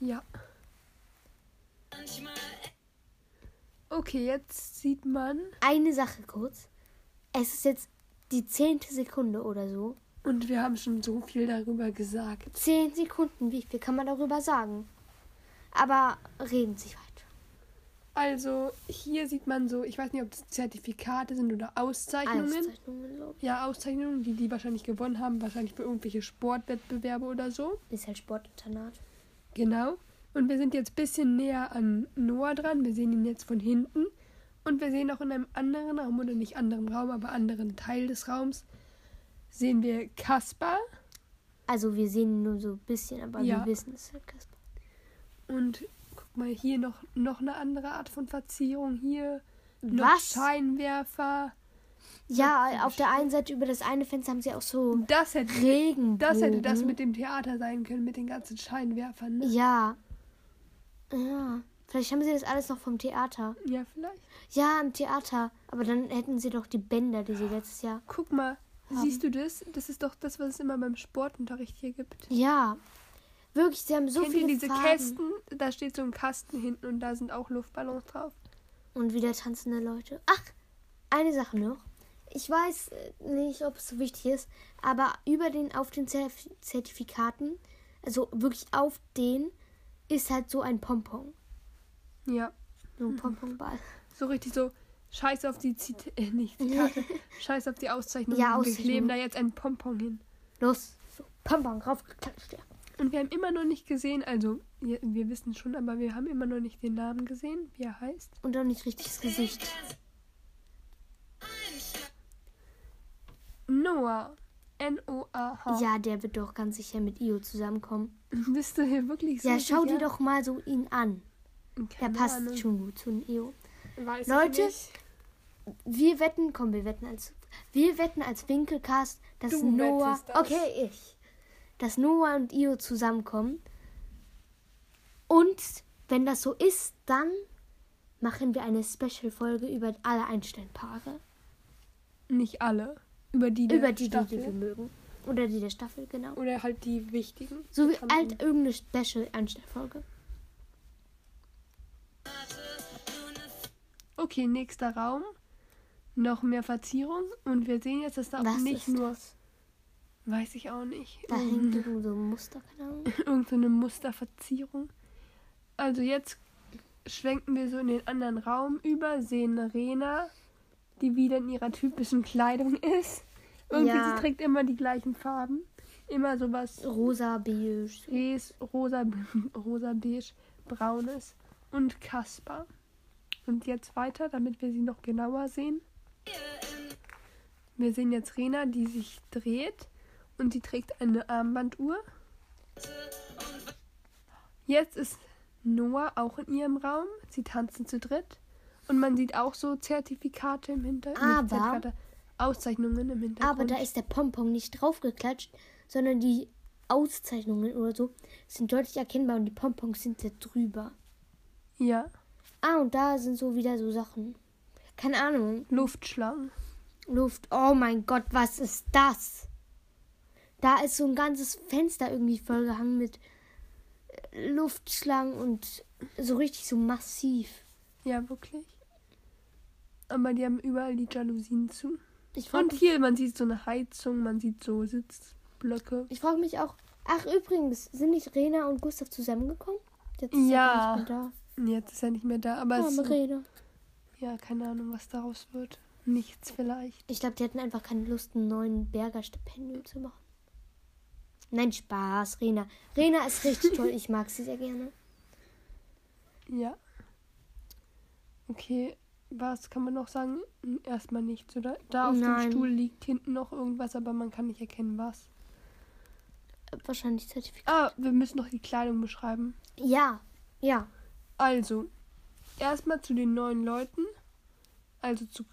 Ja. Okay, jetzt sieht man. Eine Sache kurz. Es ist jetzt die zehnte Sekunde oder so. Und wir haben schon so viel darüber gesagt. Zehn Sekunden, wie viel kann man darüber sagen? Aber reden Sie weiter. Also, hier sieht man so, ich weiß nicht, ob das Zertifikate sind oder Auszeichnungen. Auszeichnungen, glaube Ja, Auszeichnungen, die die wahrscheinlich gewonnen haben, wahrscheinlich für irgendwelche Sportwettbewerbe oder so. ich. Ist halt Sportinternat. Genau. Und wir sind jetzt ein bisschen näher an Noah dran. Wir sehen ihn jetzt von hinten. Und wir sehen auch in einem anderen Raum, oder nicht anderen Raum, aber anderen Teil des Raums, sehen wir Kaspar. Also wir sehen nur so ein bisschen, aber Ja. wir wissen es halt Kasper. Und guck mal, hier noch, noch eine andere Art von Verzierung. Hier noch Was? Scheinwerfer. Ja, auf der einen Seite über das eine Fenster haben sie auch so Das hätte, Regenbogen. das hätte das mit dem Theater sein können, mit den ganzen Scheinwerfern. Ne? Ja. Ja. Vielleicht haben sie das alles noch vom Theater. Ja, vielleicht. Ja, im Theater. Aber dann hätten sie doch die Bänder, die sie letztes Jahr. Guck mal, siehst du das? Das ist doch das, was es immer beim Sportunterricht hier gibt. Ja. Wirklich, sie haben so Kennt ihr viele diese Farben. Kästen? Da steht so ein Kasten hinten und da sind auch Luftballons drauf. Und wieder tanzende Leute. Ach, eine Sache noch. Ich weiß äh, nicht, ob es so wichtig ist, aber über den, auf den Zertifikaten, also wirklich auf den, ist halt so ein Pompon. Ja, So ein Pomponball. so richtig so. Scheiß auf die Zit äh, nicht Zitate. Scheiß auf die Auszeichnung. Ja, Wir kleben da jetzt ein Pompon hin. Los, so Pompon raufgeklatscht. Ja. Und wir haben immer noch nicht gesehen, also wir, wir wissen schon, aber wir haben immer noch nicht den Namen gesehen, wie er heißt. Und auch nicht richtiges Gesicht. Noah. N-O-A-H. Ja, der wird doch ganz sicher mit Io zusammenkommen. Bist du hier wirklich so Ja, schau dir doch mal so ihn an. Der Keine passt Ahnung. schon gut zu Io. Weiß Leute. Wir wetten, komm, wir wetten als wir wetten als Winkelcast, dass Du Noah, das. okay, ich, dass Noah und Io zusammenkommen. Und wenn das so ist, dann machen wir eine Special-Folge über alle Einstellpaare. Nicht alle. Über die der Über die, die, Staffel. die wir mögen. Oder die der Staffel, genau. Oder halt die wichtigen. So wie halt irgendeine Special-Einstellfolge. Okay, nächster Raum. Noch mehr Verzierung. Und wir sehen jetzt, dass da auch Was nicht ist nur. das? Weiß ich auch nicht. Da hängt irgendwo so ein Muster, keine Ahnung. Irgendeine Musterverzierung. Also jetzt schwenken wir so in den anderen Raum über, sehen Rena, die wieder in ihrer typischen Kleidung ist. Irgendwie, Ja. sie trägt immer die gleichen Farben. Immer sowas Rosa, beige. Res, rosa, rosa, beige, braunes und Kasper. Und jetzt weiter, damit wir sie noch genauer sehen. Wir sehen jetzt Rena, die sich dreht und sie trägt eine Armbanduhr. Jetzt ist Noah auch in ihrem Raum. Sie tanzen zu dritt. Und man sieht auch so Zertifikate im Hintergrund. Aber- Auszeichnungen im Hintergrund. Aber da ist der Pompon nicht draufgeklatscht, sondern die Auszeichnungen oder so sind deutlich erkennbar und die Pompons sind da drüber. ja, Ah, und da sind so wieder so Sachen. Keine Ahnung. Luftschlangen. Luft. Oh mein Gott, was ist das? Da ist so ein ganzes Fenster irgendwie vollgehangen mit äh, Luftschlangen und so richtig so massiv. Ja, wirklich. Aber die haben überall die Jalousien zu. Ich frage Und hier, man sieht so eine Heizung, man sieht so Sitzblöcke. ich frag mich auch. Ach, übrigens, sind nicht Rena und Gustav zusammengekommen? Jetzt Ja. Jetzt ist er nicht mehr da, aber da. es, Arme Rena. ja, keine Ahnung, was daraus wird. Nichts vielleicht. Ich glaube, die hatten einfach keine Lust, einen neuen Berger Stipendium zu machen. Nein, Spaß, Rena. Rena ist richtig toll. Ich mag sie sehr gerne. Ja. Okay, was kann man noch sagen? Erstmal nichts, oder? Da auf Nein. dem Stuhl liegt hinten noch irgendwas, aber man kann nicht erkennen, was. Wahrscheinlich Zertifikat. Ah, wir müssen noch die Kleidung beschreiben. Ja, ja. Also, erstmal zu den neuen Leuten. Also zu,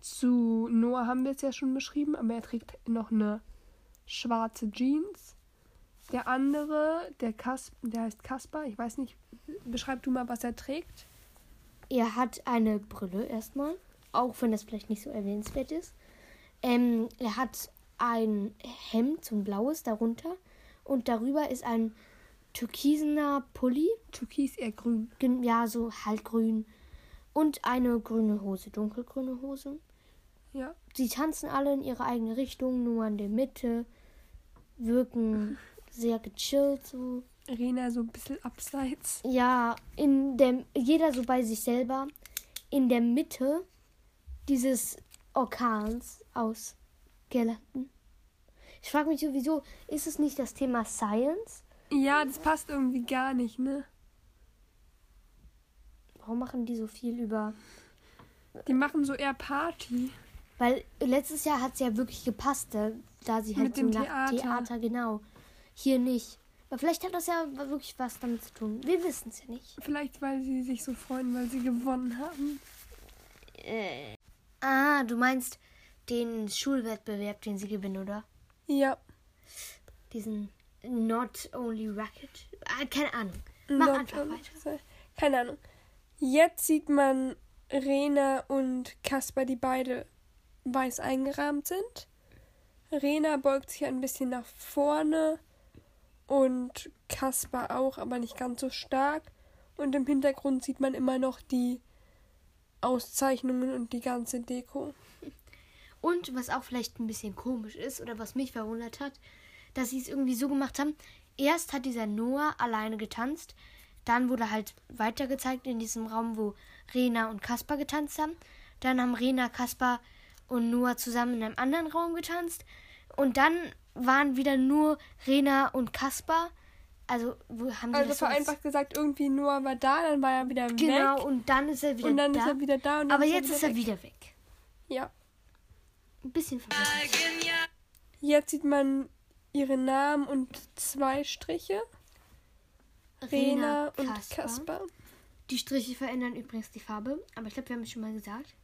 zu Noah haben wir es ja schon beschrieben, aber er trägt noch eine schwarze Jeans. Der andere, der, Kas der heißt Kaspar, ich weiß nicht, beschreib du mal, was er trägt. Er hat eine Brille erstmal, auch wenn das vielleicht nicht so erwähnenswert ist. Ähm, er hat ein Hemd, so ein blaues darunter. Und darüber ist ein türkisener Pulli. Türkis eher grün. Ja, so halt grün. Und eine grüne Hose, dunkelgrüne Hose. Ja. Sie tanzen alle in ihre eigene Richtung, nur in der Mitte. Wirken sehr gechillt so. Rena so ein bisschen abseits. Ja, in dem jeder so bei sich selber. In der Mitte dieses Orkans aus Girlanden. Ich frage mich sowieso, ist es nicht das Thema Science? Ja, das passt irgendwie gar nicht, ne? Warum machen die so viel über? Die machen so eher Party. Weil letztes Jahr hat es ja wirklich gepasst, da, da sie halt Mit so dem nach Theater. Theater, genau. Hier nicht. Aber vielleicht hat das ja wirklich was damit zu tun. Wir wissen es ja nicht. Vielleicht, weil sie sich so freuen, weil sie gewonnen haben. Ah, du meinst den Schulwettbewerb, den sie gewinnen, oder? Ja. Diesen Not Only Racket. Ah, keine Ahnung. Mach Not einfach weiter. Keine Ahnung. Jetzt sieht man Rena und Kasper, die beide weiß eingerahmt sind. Rena beugt sich ein bisschen nach vorne und Kasper auch, aber nicht ganz so stark. Und im Hintergrund sieht man immer noch die Auszeichnungen und die ganze Deko. Und was auch vielleicht ein bisschen komisch ist oder was mich verwundert hat, dass sie es irgendwie so gemacht haben. Erst hat dieser Noah alleine getanzt, dann wurde halt weiter gezeigt in diesem Raum, wo Rena und Kaspar getanzt haben. Dann haben Rena, Kaspar und Noah zusammen in einem anderen Raum getanzt. Und dann waren wieder nur Rena und Kaspar. Also, wo haben die Also das so als- vereinfacht gesagt, irgendwie Noah war da, dann war er wieder Genau, weg. und dann ist er wieder Und dann da. ist er wieder da. Und dann Aber ist jetzt er ist wieder er weg. wieder weg. Ja. Ein bisschen verwirrend. Jetzt sieht man ihre Namen und zwei Striche. Rena und Kaspar. Kasper. Die Striche verändern übrigens die Farbe, aber ich glaube, wir haben es schon mal gesagt.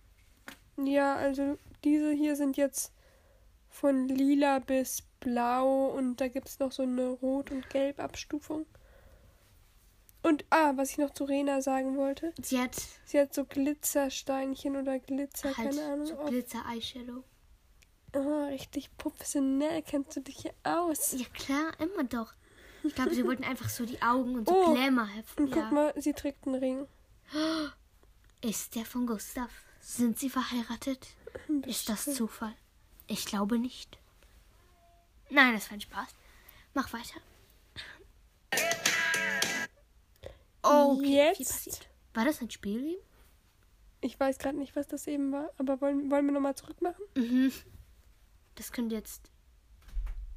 Ja, also diese hier sind jetzt von lila bis blau und da gibt es noch so eine Rot- und Gelb-Abstufung. Und, ah, was ich noch zu Rena sagen wollte. Sie hat Sie hat so Glitzersteinchen oder Glitzer, halt keine Ahnung. so Glitzer-Eyeshadow. Ah, richtig professionell kennst du dich hier aus. Ja klar, immer doch. Ich glaube, sie wollten einfach so die Augen und so Oh, Glamour Und heften. guck Ja. mal, sie trägt einen Ring. Ist der von Gustav? Sind sie verheiratet? Ist das Zufall? Ich glaube nicht. Nein, das war ein Spaß. Mach weiter. Oh, okay. Jetzt- Viel passiert. War das ein Spiel eben? Ich weiß gerade nicht, was das eben war, aber wollen, wollen wir nochmal zurück machen? Mhm. Das könnte jetzt.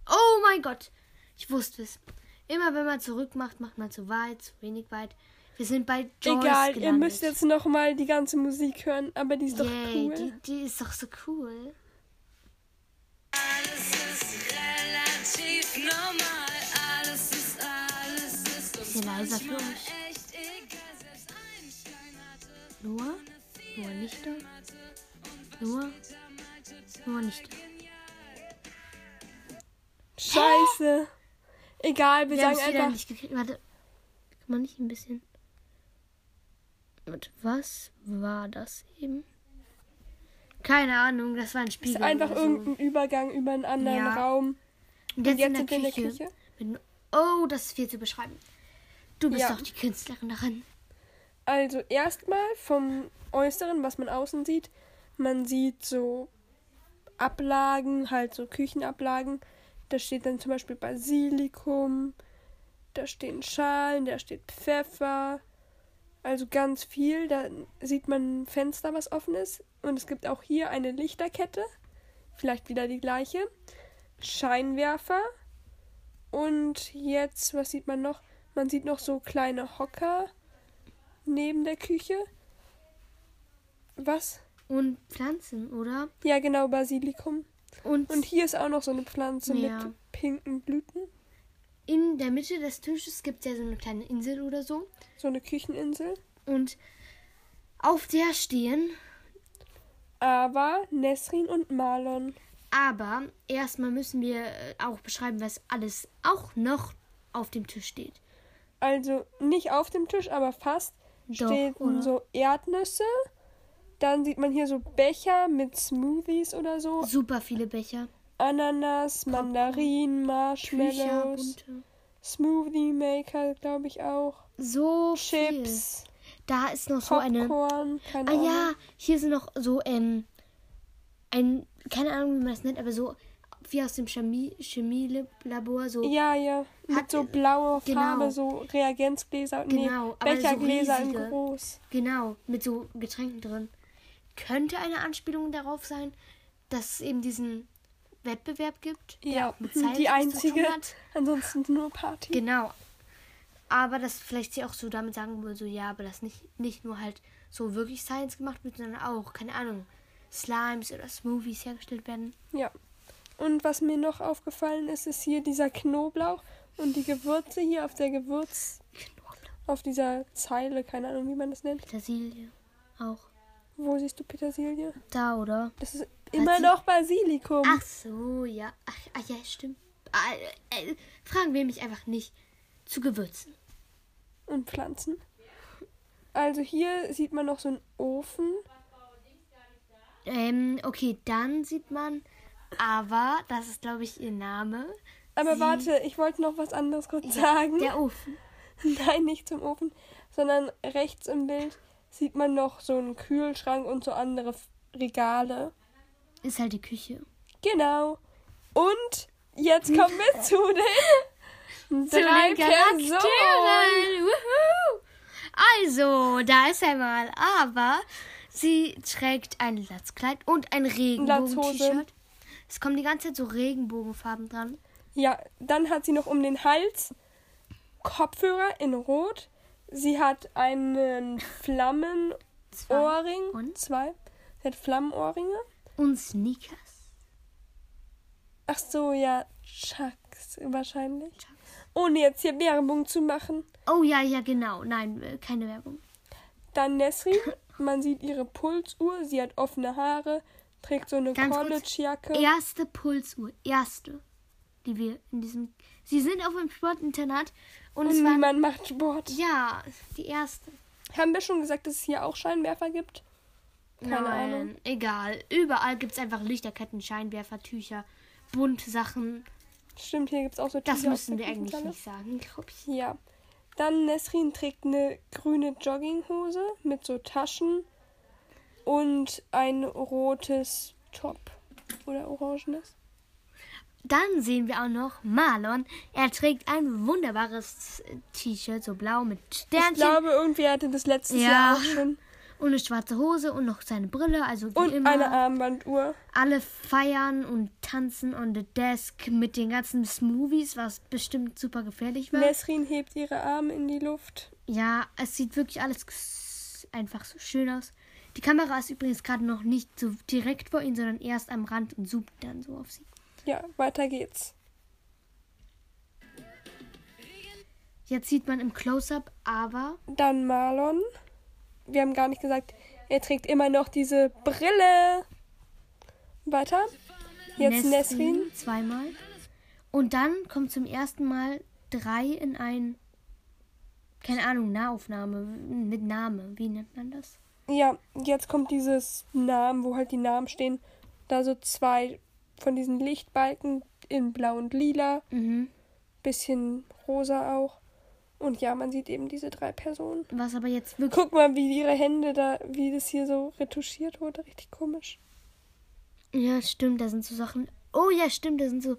Oh mein Gott. Ich wusste es. Immer wenn man zurück macht, macht man zu weit, zu wenig weit. Wir sind bei Joyce Egal, gelandet. ihr müsst jetzt noch mal die ganze Musik hören, aber die ist doch Yay, cool. die, die ist doch so cool. Alles ist relativ normal. Alles ist, alles ist uns Bisschen leiser für euch. Noah? Noah nicht da? Noah? Noah nicht da. Scheiße. Egal, wir, Wir sagen einfach. nicht gekriegt. Warte. Kann man nicht ein bisschen. Warte, was war das eben? Keine Ahnung, das war ein Spiegel. ist einfach so. irgendein Übergang über einen anderen Ja. Raum. Und Und jetzt, jetzt in sind wir der in der Küche. Küche. Oh, das ist viel zu beschreiben. Du bist Ja. doch die Künstlerin daran. Also erstmal vom Äußeren, was man außen sieht. Man sieht so Ablagen, halt so Küchenablagen. Da steht dann zum Beispiel Basilikum, da stehen Schalen, da steht Pfeffer. Also ganz viel. Da sieht man ein Fenster, was offen ist. Und es gibt auch hier eine Lichterkette. Vielleicht wieder die gleiche. Scheinwerfer. Und jetzt, was sieht man noch? Man sieht noch so kleine Hocker neben der Küche. Was? Und Pflanzen, oder? Ja, genau, Basilikum. Und, Und hier ist auch noch so eine Pflanze Ja. mit pinken Blüten. in der Mitte des Tisches gibt es ja so eine kleine Insel oder so. So eine Kücheninsel. Und auf der stehen. Aber Nesrin und Marlon. Aber erstmal müssen wir äh, auch beschreiben, was alles auch noch auf dem Tisch steht. Also nicht auf dem Tisch, aber fast. Doch, stehen oder? so Erdnüsse. Dann sieht man hier so Becher mit Smoothies oder so. Super viele Becher. Ananas, Mandarinen, Marshmallows. Smoothie Maker, glaube ich auch. So Chips, viel. Da ist noch so eine. Popcorn, Ah Ahnung. ja, hier sind noch so ähm, ein, keine Ahnung, wie man das nennt, aber so wie aus dem Chemie- Chemielabor, so Ja, ja. Mit Hat- so blauer genau. Farbe, so Reagenzgläser. Genau, nee, aber so Bechergläser in groß. genau, mit so Getränken drin. Könnte eine Anspielung darauf sein, dass es eben diesen Wettbewerb gibt, Ja, die einzige. Ansonsten nur Party. Genau. Aber dass vielleicht sie auch so damit sagen will, so ja, aber dass nicht, nicht nur halt so wirklich Science gemacht wird, sondern auch, keine Ahnung, Slimes oder Smoothies hergestellt werden. Ja. Und was mir noch aufgefallen ist, ist hier dieser Knoblauch und die Gewürze hier auf der Gewürz, Knoblauch, auf dieser Zeile, keine Ahnung, wie man das nennt. Petersilie auch. Wo siehst du Petersilie? Da, oder? Das ist immer Basil- noch Basilikum. Ach so, ja. Ach, ach ja, stimmt. Ah, äh, fragen wir mich einfach nicht zu Gewürzen. Und Pflanzen. Also hier sieht man noch so einen Ofen. Ähm, okay, dann sieht man, aber das ist, glaube ich, ihr Name. Aber Sie- warte, ich wollte noch was anderes kurz sagen. Der Ofen. Nein, nicht zum Ofen, sondern rechts im Bild sieht man noch so einen Kühlschrank und so andere Regale. Ist halt die Küche. Genau. Und jetzt kommen wir zu den Zu drei den Personen. Wuhu. Also, da ist einmal, aber sie trägt ein Latzkleid und ein. Regenbogen-T-Shirt. Es kommen die ganze Zeit so Regenbogenfarben dran. Ja, dann hat sie noch um den Hals Kopfhörer in Rot. Sie hat einen Flammenohrring. Und? Zwei. Sie hat Flammenohrringe. Und Sneakers. Ach so, ja, Chucks wahrscheinlich. Ohne jetzt hier Werbung zu machen. Oh ja, ja, genau. Nein, äh, keine Werbung. Dann Nesrin. Man sieht ihre Pulsuhr. Sie hat offene Haare. Trägt so eine. College-Jacke. Erste Pulsuhr. Erste. Die wir in diesem. Sie sind auf einem Sportinternat. Und, Und niemand macht Sport. Ja, die erste. Haben wir schon gesagt, dass es hier auch Scheinwerfer gibt? Keine Nein, Ahnung. egal. Überall gibt es einfach Lichterketten, Scheinwerfer, Tücher, bunte Sachen. Stimmt, hier gibt es auch so Das Tücher aus müssen wir eigentlich nicht sagen, glaube ich. Ja. Dann Nesrin trägt eine grüne Jogginghose mit so Taschen und ein rotes Top. Oder orangenes. Dann sehen wir auch noch Marlon. Er trägt ein wunderbares T-Shirt, so blau mit Ich Sternchen. glaube, irgendwie hatte das letztes Ja. Jahr auch schon. und eine schwarze Hose und noch seine Brille, also wie Und immer. eine Armbanduhr. Alle feiern und tanzen on the desk mit den ganzen Smoothies, was bestimmt super gefährlich war. Nesrin hebt ihre Arme in die Luft. Ja, es sieht wirklich alles einfach so schön aus. Die Kamera ist übrigens gerade noch nicht so direkt vor ihnen, sondern erst am Rand und zoomt dann so auf sie. Ja, weiter geht's. Jetzt sieht man im Close-up aber Dann Marlon. Wir haben gar nicht gesagt, er trägt immer noch diese Brille. Weiter. Jetzt Nesrin. zweimal. Und dann kommt zum ersten Mal drei in ein, keine Ahnung, Nahaufnahme mit Name. Wie nennt man das? Ja, jetzt kommt dieses Namen, wo halt die Namen stehen. Da so zwei von diesen Lichtbalken in blau und lila. Mhm. Bisschen rosa auch. Und ja, man sieht eben diese drei Personen. Was aber jetzt wirklich. Guck mal, wie ihre Hände da, wie das hier so retuschiert wurde. Richtig komisch. Ja, stimmt, da sind so Sachen. Oh ja, stimmt, da sind so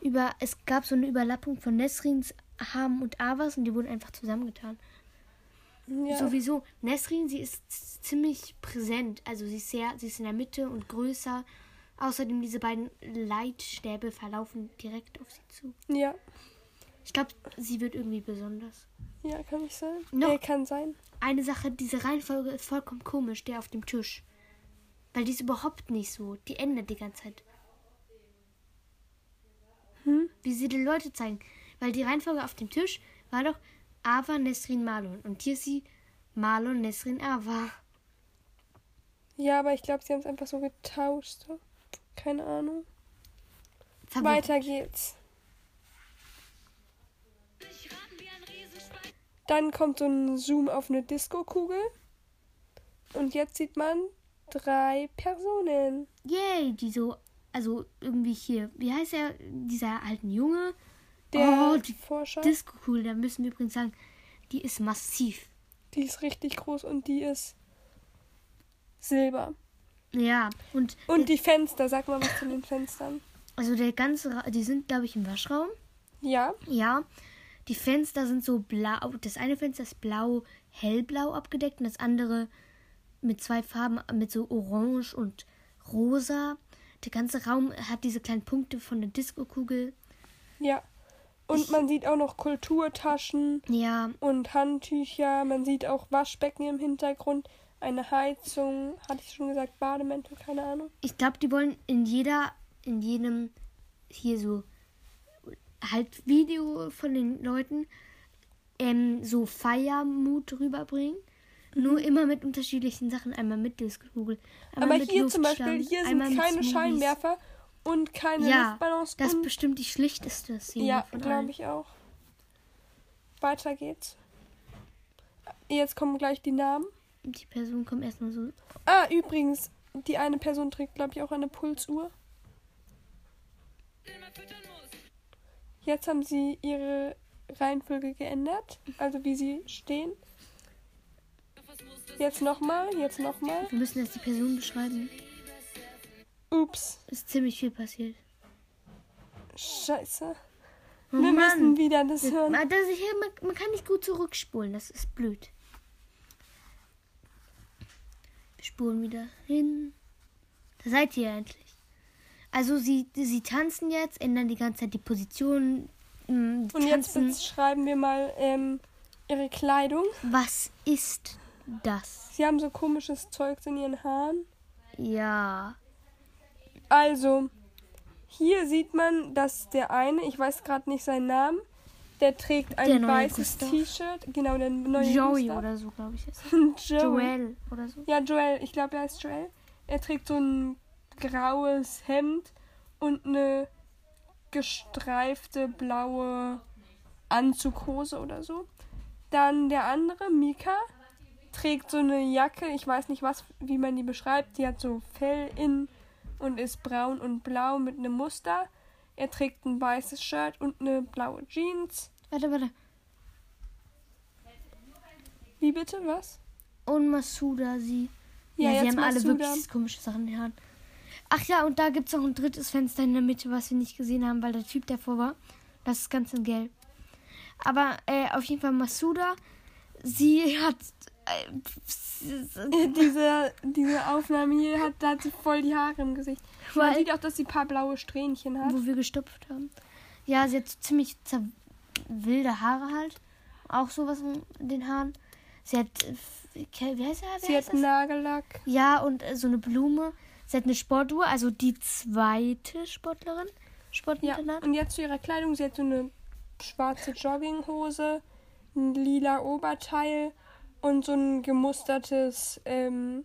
über. Es gab so eine Überlappung von Nesrins Haaren und Avas und die wurden einfach zusammengetan. Ja. Sowieso, Nesrin, sie ist ziemlich präsent. Also sie ist sehr, sie ist in der Mitte und größer. Außerdem diese beiden Leitstäbe verlaufen direkt auf sie zu. ja. Ich glaube, sie wird irgendwie besonders. Ja, kann nicht sein. No. Nee, kann sein. Eine Sache, diese Reihenfolge ist vollkommen komisch, der auf dem Tisch. Weil die ist überhaupt nicht so. Die ändert die ganze Zeit. Hm? Wie sie die Leute zeigen. Weil die Reihenfolge auf dem Tisch war doch Ava, Nesrin, Marlon. Und hier ist sie Marlon, Nesrin, Ava. Ja, aber ich glaube, sie haben es einfach so getauscht. So. Keine Ahnung. Weiter geht's. Dann kommt so ein Zoom auf eine Disco-Kugel. Und jetzt sieht man drei Personen. Yay, die so, also irgendwie hier, wie heißt er, dieser alten Junge? Der oh, die Forscher, Disco-Kugel, da müssen wir übrigens sagen, die ist massiv. die ist richtig groß und die ist silber. Ja, und, Und die Fenster, sag mal was zu den Fenstern. also der ganze, Ra die sind, glaube ich, im Waschraum. Ja, Ja, die Fenster sind so blau. Das eine Fenster ist blau, hellblau abgedeckt und das andere mit zwei Farben, mit so orange und rosa. Der ganze Raum hat diese kleinen Punkte von der Disco-Kugel. ja. Und man sieht auch noch Kulturtaschen Ja, und Handtücher. Man sieht auch Waschbecken im Hintergrund. Eine Heizung, hatte ich schon gesagt, Bademäntel, keine Ahnung. ich glaube, die wollen in jeder, in jedem hier so halt Video von den Leuten ähm, so Feiermut rüberbringen. Nur immer mit unterschiedlichen Sachen. Einmal mit Disco-Kugel. Aber mit hier zum Beispiel, hier sind keine. Scheinwerfer und keine Ja, Luftballons. das ist bestimmt die schlichteste Szene ja, glaube ich auch. Weiter geht's. Jetzt kommen gleich die Namen. Die Person kommt erstmal so. Ah, übrigens, die eine Person trägt, glaube ich, auch eine Pulsuhr. Jetzt haben sie ihre Reihenfolge geändert, also wie sie stehen. Jetzt nochmal, jetzt nochmal. Wir müssen jetzt die Person beschreiben. Ups, Ist ziemlich viel passiert. scheiße. Oh Wir müssen Mann. wieder das hören. Das hier, man, man kann nicht gut zurückspulen, das ist blöd. Wir spulen wieder hin. Da seid ihr endlich. Also sie, sie tanzen jetzt, ändern die ganze Zeit die Position. mm, Und jetzt tanzen. beschreiben wir mal ähm, ihre Kleidung. Was ist das? Sie haben so komisches Zeugs in ihren Haaren. Ja. Also, hier sieht man, dass der eine, ich weiß gerade nicht seinen Namen, der trägt ein Der weißes. T-Shirt. Genau, der neue Joey Gustav. oder so, glaube ich. Ist. Joel oder so. Ja, Joel. Ich glaube, er heißt Joel. Er trägt so ein graues Hemd und eine gestreifte blaue Anzughose oder so. Dann der andere, Mika, trägt so eine Jacke. Ich weiß nicht, was, wie man die beschreibt. Die hat so Fell in und ist braun und blau mit einem Muster. Er trägt ein weißes Shirt und eine blaue Jeans. Warte, warte. Wie bitte? Was? Und Masuda, sie. Ja, Ja, sie haben alle Masuda. wirklich komische Sachen in den Haaren. Ach ja, und da gibt es noch ein drittes Fenster in der Mitte, was wir nicht gesehen haben, weil der Typ davor war. Das ist ganz in gelb. Aber äh, auf jeden Fall Masuda, sie hat Äh, diese, diese Aufnahme hier hat, da hat sie voll die Haare im Gesicht. Man Weil- sieht auch, dass sie ein paar blaue Strähnchen hat. wo wir gestopft haben. Ja, sie hat so ziemlich wilde Haare halt. Auch sowas in den Haaren. Sie hat, äh, wie heißt er? Sie hat Nagellack. Ja, und äh, so eine Blume. Sie hat eine Sportuhr, also die zweite Sportlerin. Ja, und jetzt zu ihrer Kleidung. Sie hat so eine schwarze Jogginghose, ein lila Oberteil und so ein gemustertes ähm,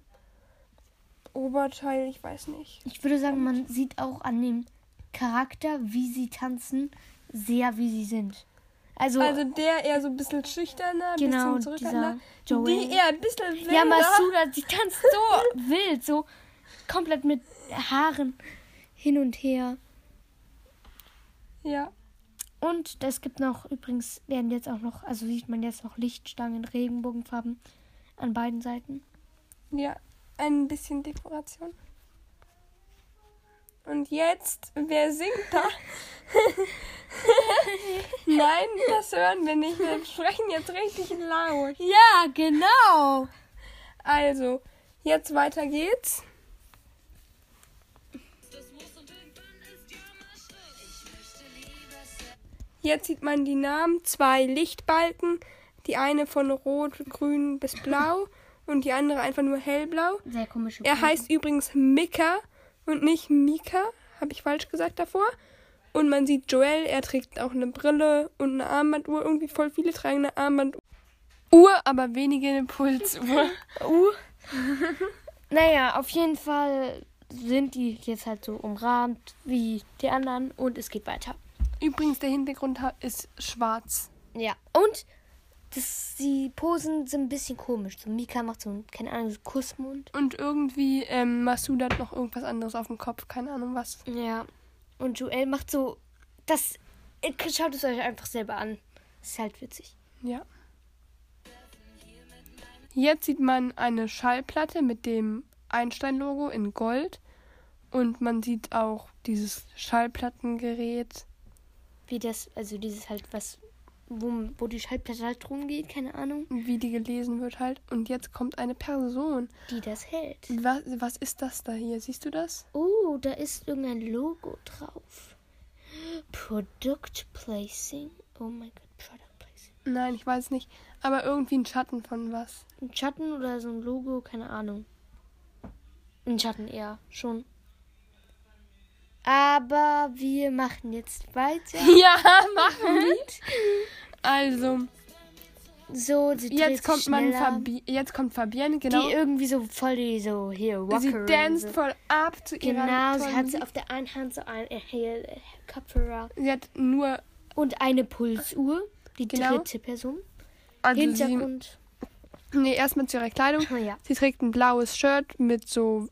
Oberteil, ich weiß nicht. Ich würde sagen, man sieht auch an dem Charakter, wie sie tanzen, sehr, wie sie sind. Also, Also der eher so ein bisschen schüchterner, ein genau, bisschen zurückhaltender. Die eher ein bisschen wilder. Ja, Masuda, die tanzt so wild, so komplett mit Haaren hin und her. Ja, Und es gibt noch, übrigens werden jetzt auch noch, also sieht man jetzt noch Lichtstangen, Regenbogenfarben an beiden Seiten. ja, ein bisschen Dekoration. Und jetzt, wer singt da? Nein, das hören wir nicht. Wir sprechen jetzt richtig laut. Ja, genau. Also, jetzt weiter geht's. Jetzt sieht man die Namen, zwei Lichtbalken, die eine von rot, grün bis blau und die andere einfach nur hellblau. Sehr komische Er heißt übrigens Mika und nicht Mika, habe ich falsch gesagt davor. Und man sieht Joel, er trägt auch eine Brille und eine Armbanduhr. Irgendwie voll viele tragen eine Armbanduhr. Uhr, aber wenige eine Pulsuhr. Uh. naja, auf jeden Fall sind die jetzt halt so umrahmt wie die anderen und es geht weiter. Übrigens, der Hintergrund ist schwarz. Ja. Und das, die Posen sind ein bisschen komisch. So Mika macht so keine Ahnung, so Kussmund. Und irgendwie, ähm, Masud hat noch irgendwas anderes auf dem Kopf. Keine Ahnung was. Ja. Und Joel macht so. Das. Schaut es euch einfach selber an. Das ist halt witzig. Ja. Jetzt sieht man eine Schallplatte mit dem Einstein-Logo in Gold. Und man sieht auch dieses Schallplattengerät. Wie das, also dieses halt was, wo, wo die Schallplatte halt rumgeht, keine Ahnung, wie die gelesen wird halt. Und jetzt kommt eine Person. die das hält. Was, was ist das da hier? Siehst du das? Oh, da ist irgendein Logo drauf. Product Placing. Oh mein Gott, Product Placing. Nein, ich weiß nicht. Aber irgendwie ein Schatten von was. Ein Schatten oder so ein Logo, keine Ahnung. Ein Schatten eher, schon. Aber wir machen jetzt weiter. Ja, machen wir. Also, So, sie jetzt kommt man. Fabi jetzt kommt Fabienne, genau. Die irgendwie so voll die so hier sie danst so. voll ab zu ihrer Genau, sie hat Musik. auf der einen Hand so ein äh, Kopfhörer sie hat nur und eine Pulsuhr. Die Genau. dritte Person. also sie, Hintergrund. nee, erstmal zu ihrer Kleidung. Ja. Sie trägt ein blaues Shirt mit so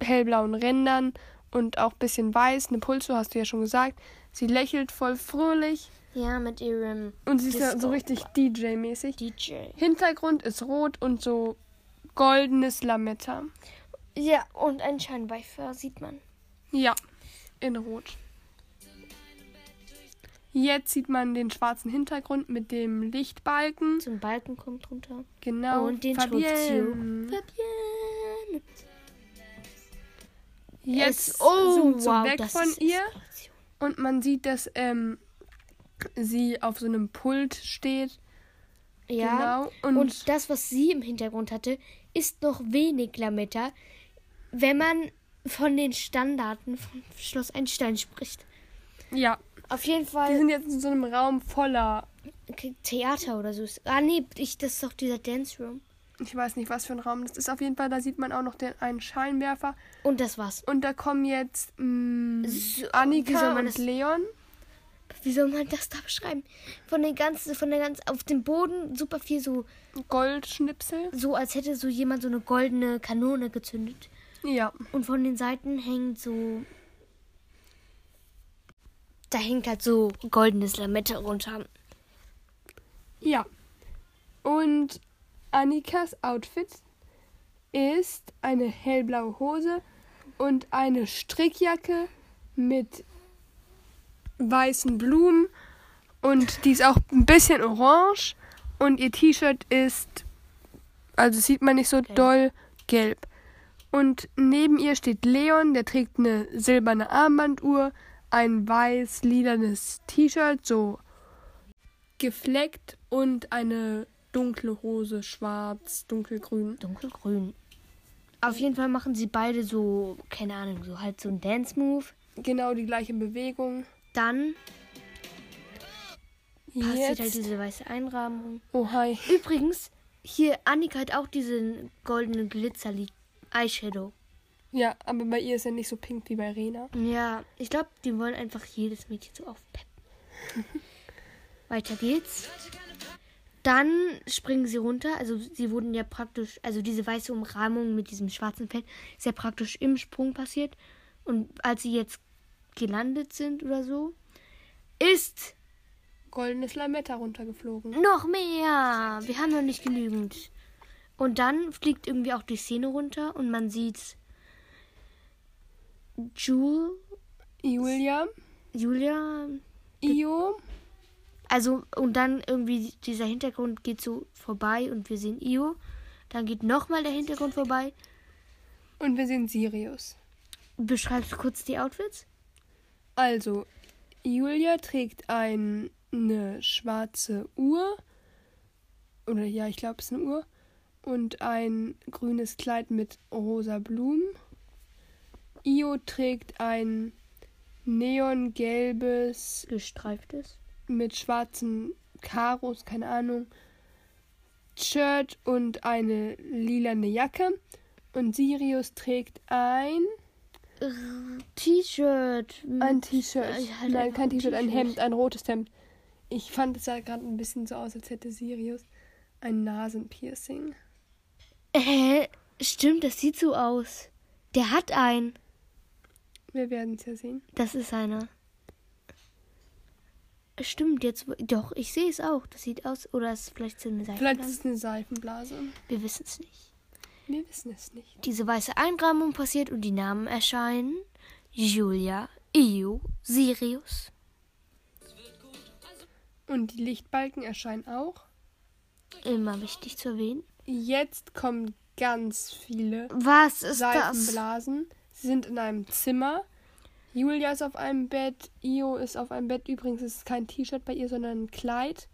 hellblauen Rändern und auch ein bisschen weiß. Eine Pulsuhr hast du ja schon gesagt. Sie lächelt voll fröhlich Ja, mit ihrem und sie ist ja so richtig DJ-mäßig. DJ. Hintergrund ist rot und so goldenes Lametta. Ja, und ein Scheinwerfer sieht man. Ja, in rot. Jetzt sieht man den schwarzen Hintergrund mit dem Lichtbalken. So ein Balken kommt runter. Genau. Und den Fabienne. Schriftzug. Fabienne. Jetzt Es- oh, so wow, weg von ist ihr und man sieht, dass ähm, sie auf so einem Pult steht. Ja. Genau. Und, Und, das, was sie im Hintergrund hatte, ist noch wenig Lametta, wenn man von den Standarten von Schloss Einstein spricht. ja, Auf jeden die Fall sind jetzt in so einem Raum voller. Theater oder so. ist- Ah, nee, ich, das ist doch dieser Dance Room. Ich weiß nicht, was für ein Raum das ist. Auf jeden Fall, da sieht man auch noch den einen Scheinwerfer. Und das war's. Und da kommen jetzt mh, So, wie soll Annika man und das- Leon. Wie soll man das da beschreiben? Von den ganzen, von der ganzen, auf dem Boden super viel so, Goldschnipsel. so als hätte so jemand so eine goldene Kanone gezündet. Ja. Und von den Seiten hängt so. Da hängt halt so goldenes Lametta runter. Ja. Und Annikas Outfit ist eine hellblaue Hose und eine Strickjacke mit weißen Blumen. Und die ist auch ein bisschen orange. Und ihr T-Shirt ist Also sieht man nicht so doll gelb. Und neben ihr steht Leon, der trägt eine silberne Armbanduhr, ein weiß-lilanes T-Shirt, so gefleckt und eine dunkle Hose, schwarz, dunkelgrün. Dunkelgrün. Auf jeden Fall machen sie beide so, keine Ahnung, so halt so ein Dance-Move. Genau die gleiche Bewegung. Dann passiert halt diese weiße Einrahmung. Oh, hi. Übrigens, hier, Annika hat auch diesen goldenen glitzer Eyeshadow. Ja, aber bei ihr ist er nicht so pink wie bei Rena. Ja, ich glaube, die wollen einfach jedes Mädchen so aufpeppen. Weiter geht's. Dann springen sie runter. Also sie wurden ja praktisch, also diese weiße Umrahmung mit diesem schwarzen Fell ist ja praktisch im Sprung passiert. Und als sie jetzt gelandet sind oder so, ist Goldenes Lametta runtergeflogen. noch mehr. Wir haben noch nicht genügend. Und dann fliegt irgendwie auch die Szene runter und man sieht Jul, Julia, Julia, Io, Also, und dann irgendwie dieser Hintergrund geht so vorbei und wir sehen Io. Dann geht nochmal der Hintergrund vorbei. und wir sehen Sirius. Beschreibst du kurz die Outfits? Also, Julia trägt ein, eine schwarze Uhr. Oder ja, ich glaube, es ist eine Uhr. Und ein grünes Kleid mit rosa Blumen. Io trägt ein neongelbes Gestreiftes. Mit schwarzen Karos, keine Ahnung, Shirt und eine lilane Jacke. Und Sirius trägt ein, T-Shirt. ein T-Shirt. Ja, halt Nein, kein ein T-Shirt, ein. Hemd, ein rotes Hemd. Ich fand es sah gerade ein bisschen so aus, als hätte Sirius ein Nasenpiercing. Hä? Stimmt, das sieht so aus. Der hat einen. Wir werden es ja sehen. Das ist einer. Stimmt, jetzt. Doch, ich sehe es auch. Das sieht aus. Oder ist es vielleicht so eine Vielleicht Seifenblase? ist es eine Seifenblase. Wir wissen es nicht. Wir wissen es nicht. Diese weiße Einrahmung passiert und die Namen erscheinen. Julia, Io, Sirius. Und die Lichtbalken erscheinen auch. Immer wichtig zu erwähnen. Jetzt kommen ganz viele Was ist das? Seifenblasen. Sie sind in einem Zimmer. Julia ist auf einem Bett, Io ist auf einem Bett. Übrigens ist es kein T-Shirt bei ihr, sondern ein Kleid.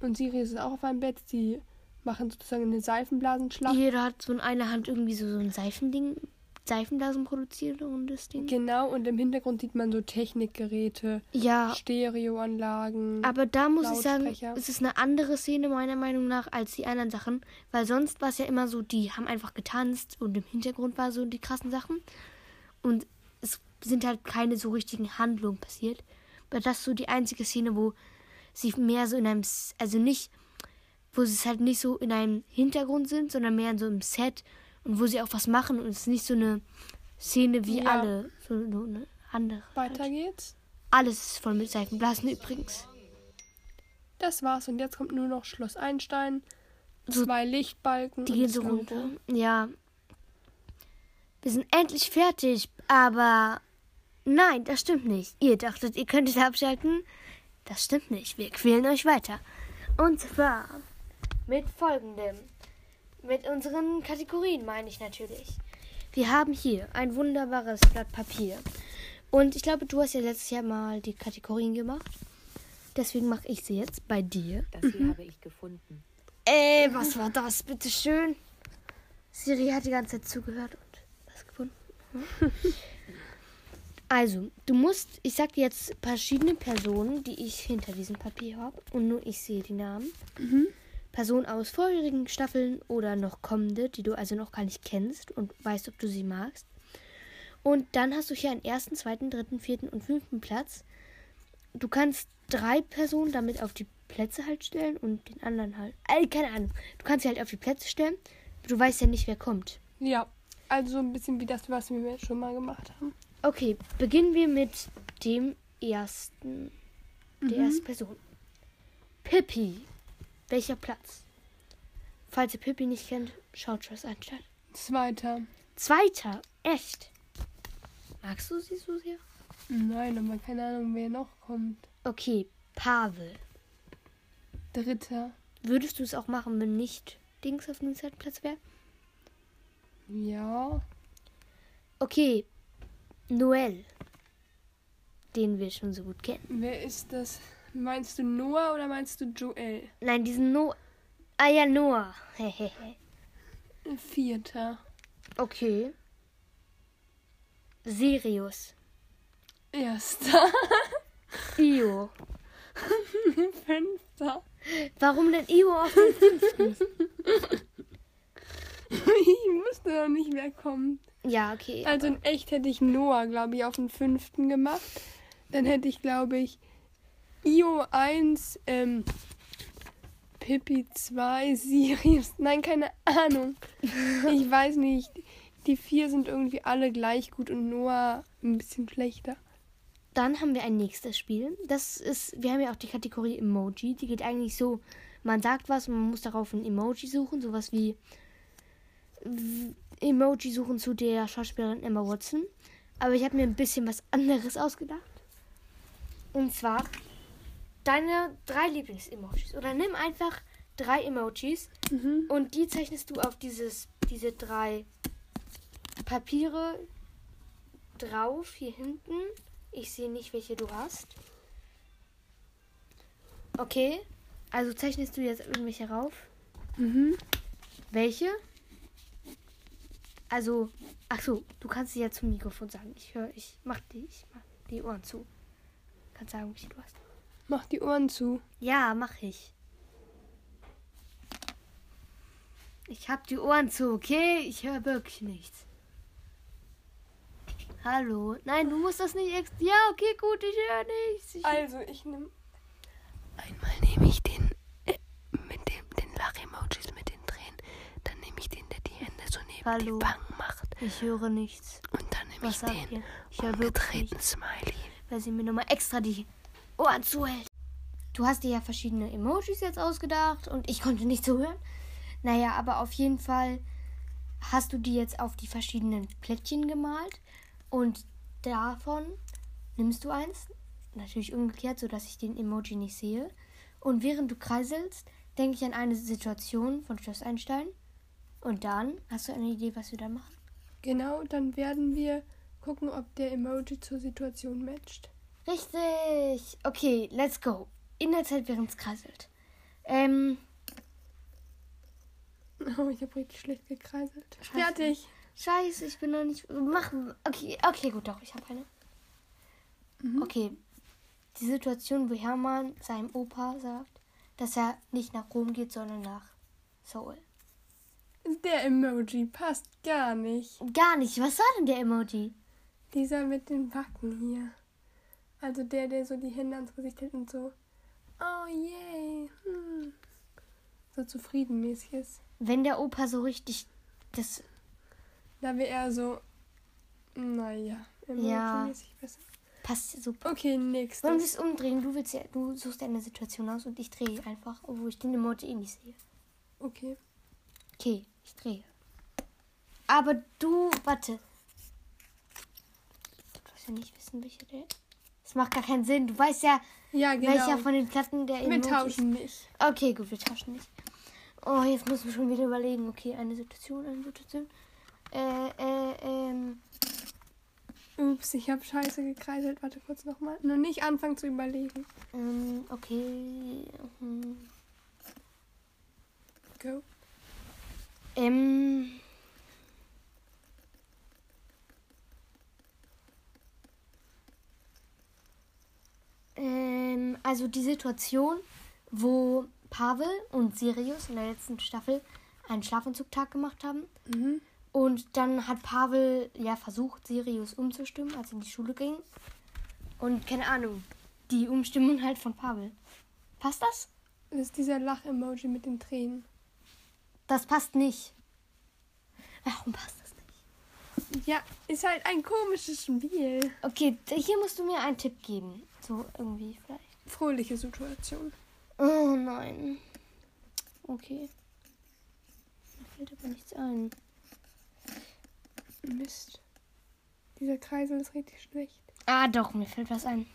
Und Sirius ist auch auf einem Bett. Sie machen sozusagen eine Seifenblasenschlacht. Jeder hat so in einer Hand irgendwie so, so ein Seifending, Seifenblasen produziert und das Ding. Genau, und im Hintergrund sieht man so Technikgeräte, Ja, Stereoanlagen. aber da muss ich sagen, es ist eine andere Szene meiner Meinung nach als die anderen Sachen, weil sonst war es ja immer so, die haben einfach getanzt und im Hintergrund war so die krassen Sachen und sind halt keine so richtigen Handlungen passiert. Aber das ist so die einzige Szene, wo sie mehr so in einem, also nicht, wo sie es halt nicht so in einem Hintergrund sind, sondern mehr in so einem Set und wo sie auch was machen und es ist nicht so eine Szene wie Ja. alle, so eine andere. Weiter Halt. geht's. Alles ist voll mit Seifenblasen übrigens. Das war's. Und jetzt kommt nur noch Schloss Einstein. So- Zwei Lichtbalken. Die gehen so runter. Ja. Wir sind endlich fertig, aber nein, das stimmt nicht. Ihr dachtet, ihr könntet abschalten? Das stimmt nicht. Wir quälen euch weiter. Und zwar mit folgendem. Mit unseren Kategorien meine ich natürlich. Wir haben hier ein wunderbares Blatt Papier. Und ich glaube, du hast ja letztes Jahr mal die Kategorien gemacht. Deswegen mache ich sie jetzt bei dir. Das hier habe ich gefunden. Ey, was war das? Bitte schön. Siri hat die ganze Zeit zugehört und was gefunden. Hm? Also, du musst, ich sag dir jetzt verschiedene Personen, die ich hinter diesem Papier habe und nur ich sehe die Namen. Personen aus vorherigen Staffeln oder noch kommende, die du also noch gar nicht kennst und weißt, ob du sie magst. Und dann hast du hier einen ersten, zweiten, dritten, vierten und fünften Platz. Du kannst drei Personen damit auf die Plätze halt stellen und den anderen halt. Äh, keine Ahnung. Du kannst sie halt auf die Plätze stellen. Du weißt ja nicht, wer kommt. Ja, also so ein bisschen wie das, was wir schon mal gemacht haben. Okay, beginnen wir mit dem ersten. Der ersten Person. Pippi. Welcher Platz? Falls ihr Pippi nicht kennt, schaut Schloss Einstein. Zweiter. Zweiter. Echt? Magst du sie so sehr? Nein, aber keine Ahnung, wer noch kommt. Okay, Pavel. Dritter. Würdest du es auch machen, wenn nicht Dings auf dem zweiten Platz wäre? Ja. Okay. Noel. Den wir schon so gut kennen. Wer ist das? Meinst du Noah oder meinst du Joel? Nein, diesen No. Ah ja, Noah. Vierter. okay. Sirius. Erster. Io. Fünfter. Warum denn Io auf dem fünften? Ich wusste noch nicht, wer kommt. Ja, okay. Also in echt hätte ich Noah, glaube ich, auf den fünften gemacht. Dann hätte ich, glaube ich, Io 1, ähm, Pippi 2, Sirius. Nein, keine Ahnung. Ich weiß nicht. Die vier sind irgendwie alle gleich gut und Noah ein bisschen schlechter. Dann haben wir ein nächstes Spiel. Das ist, wir haben ja auch die Kategorie Emoji. Die geht eigentlich so, man sagt was und man muss darauf ein Emoji suchen. Sowas wie Emoji suchen zu der Schauspielerin Emma Watson. Aber ich habe mir ein bisschen was anderes ausgedacht. Und zwar deine drei Lieblings-Emojis. Oder nimm einfach drei Emojis und die zeichnest du auf dieses, diese drei Papiere drauf hier hinten. Ich sehe nicht, welche du hast. Okay. Also zeichnest du jetzt irgendwelche rauf? Mhm. Welche? Also, ach so, du kannst ja zum Mikrofon sagen. Ich höre, ich mach die, ich mach die Ohren zu. Kannst sagen, welche du hast. Mach die Ohren zu. Ja, mach ich. Ich hab die Ohren zu, okay? Ich höre wirklich nichts. Hallo? Nein, du musst das nicht ex. Ja, okay, gut, ich höre nichts. Ich Also, ich nehme. Einmal nehme ich den äh, mit dem den Lach-Emojis mit den Tränen. Dann nehme ich den, der die Hände so neben Hallo? Wangen macht. ich höre nichts. Und dann nehme Was ich den? Ich nichts, Smiley. weil sie mir nochmal extra die Ohren zuhält. Du hast dir ja verschiedene Emojis jetzt ausgedacht und ich konnte nicht zuhören. Naja, aber auf jeden Fall hast du die jetzt auf die verschiedenen Plättchen gemalt und davon nimmst du eins, natürlich umgekehrt, sodass ich den Emoji nicht sehe. Und während du kreiselst, denke ich an eine Situation von Schloss Einstein. Und dann hast du eine Idee, was wir da machen? Genau, dann werden wir gucken, ob der Emoji zur Situation matcht. Richtig. Okay, let's go. In der Zeit, während es kreiselt. Ähm, Oh, ich habe richtig schlecht gekreiselt. Scheiße. Fertig. scheiße, ich bin noch nicht. Mach. Okay, okay, gut, doch, ich habe eine. Okay. Die Situation, wo Hermann seinem Opa sagt, dass er nicht nach Rom geht, sondern nach Seoul. Der Emoji passt gar nicht. Gar nicht. Was war denn der Emoji? Dieser mit den Backen hier. Also der, der so die Hände ans Gesicht hält und so. Oh yay. Hm. So zufriedenmäßig ist. Wenn der Opa so richtig das. Da wäre er so. Naja, Ja. emoji-mäßig besser. Passt super. Okay, Wollen wir nächstes. es umdrehen? Du willst ja, du suchst eine Situation aus und ich drehe einfach, obwohl ich den Emoji eh nicht sehe. Okay. Okay, ich drehe. Aber du, warte. Du wirst ja nicht wissen, welcher der. Das macht gar keinen Sinn. Du weißt ja, Ja, genau. welcher von den Platten der wir Emojis- tauschen nicht. Okay, gut, wir tauschen nicht. Oh, jetzt müssen wir schon wieder überlegen. Okay, eine Situation, eine Situation. Äh, äh, ähm. Ups, ich habe scheiße gekreiselt. Warte kurz nochmal. Nur nicht anfangen zu überlegen. ähm okay. hm. Go. Ähm. Ähm, also die Situation, wo Pavel und Sirius in der letzten Staffel einen Schlafanzugtag gemacht haben. Mhm. Und dann hat Pavel ja versucht, Sirius umzustimmen, als er in die Schule ging. Und keine Ahnung, die Umstimmung halt von Pavel. Passt das? Das ist dieser Lach-Emoji mit den Tränen. Das passt nicht. Warum passt das nicht? Ja, ist halt ein komisches Spiel. Okay, hier musst du mir einen Tipp geben. So irgendwie vielleicht. Fröhliche Situation. Oh nein. Okay. Mir fällt aber nichts ein. Mist. Dieser Kreisel ist richtig schlecht. Ah, doch, mir fällt was ein.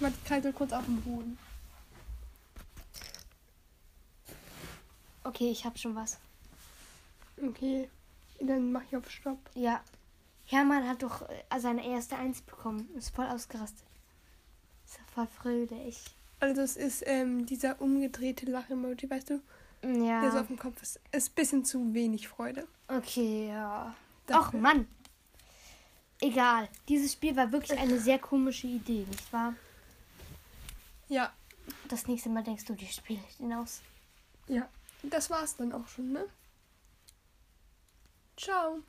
Ich kreisel kurz auf dem Boden. Okay, ich habe schon was. Okay, dann mach ich auf Stopp. Ja. Hermann hat doch äh, seine erste Eins bekommen. Ist voll ausgerastet. Ist ja voll fröhlich. Also es ist ähm, dieser umgedrehte Lach-Emoji, weißt du, der so Ja. auf dem Kopf ist. Ist ein bisschen zu wenig Freude. Okay, ja. Ach Dafür. Mann. Egal. Dieses Spiel war wirklich eine sehr komische Idee, nicht wahr? Ja, Das nächste Mal denkst du, die spiele ich den aus. ja. Das war's dann auch schon, ne? Ciao.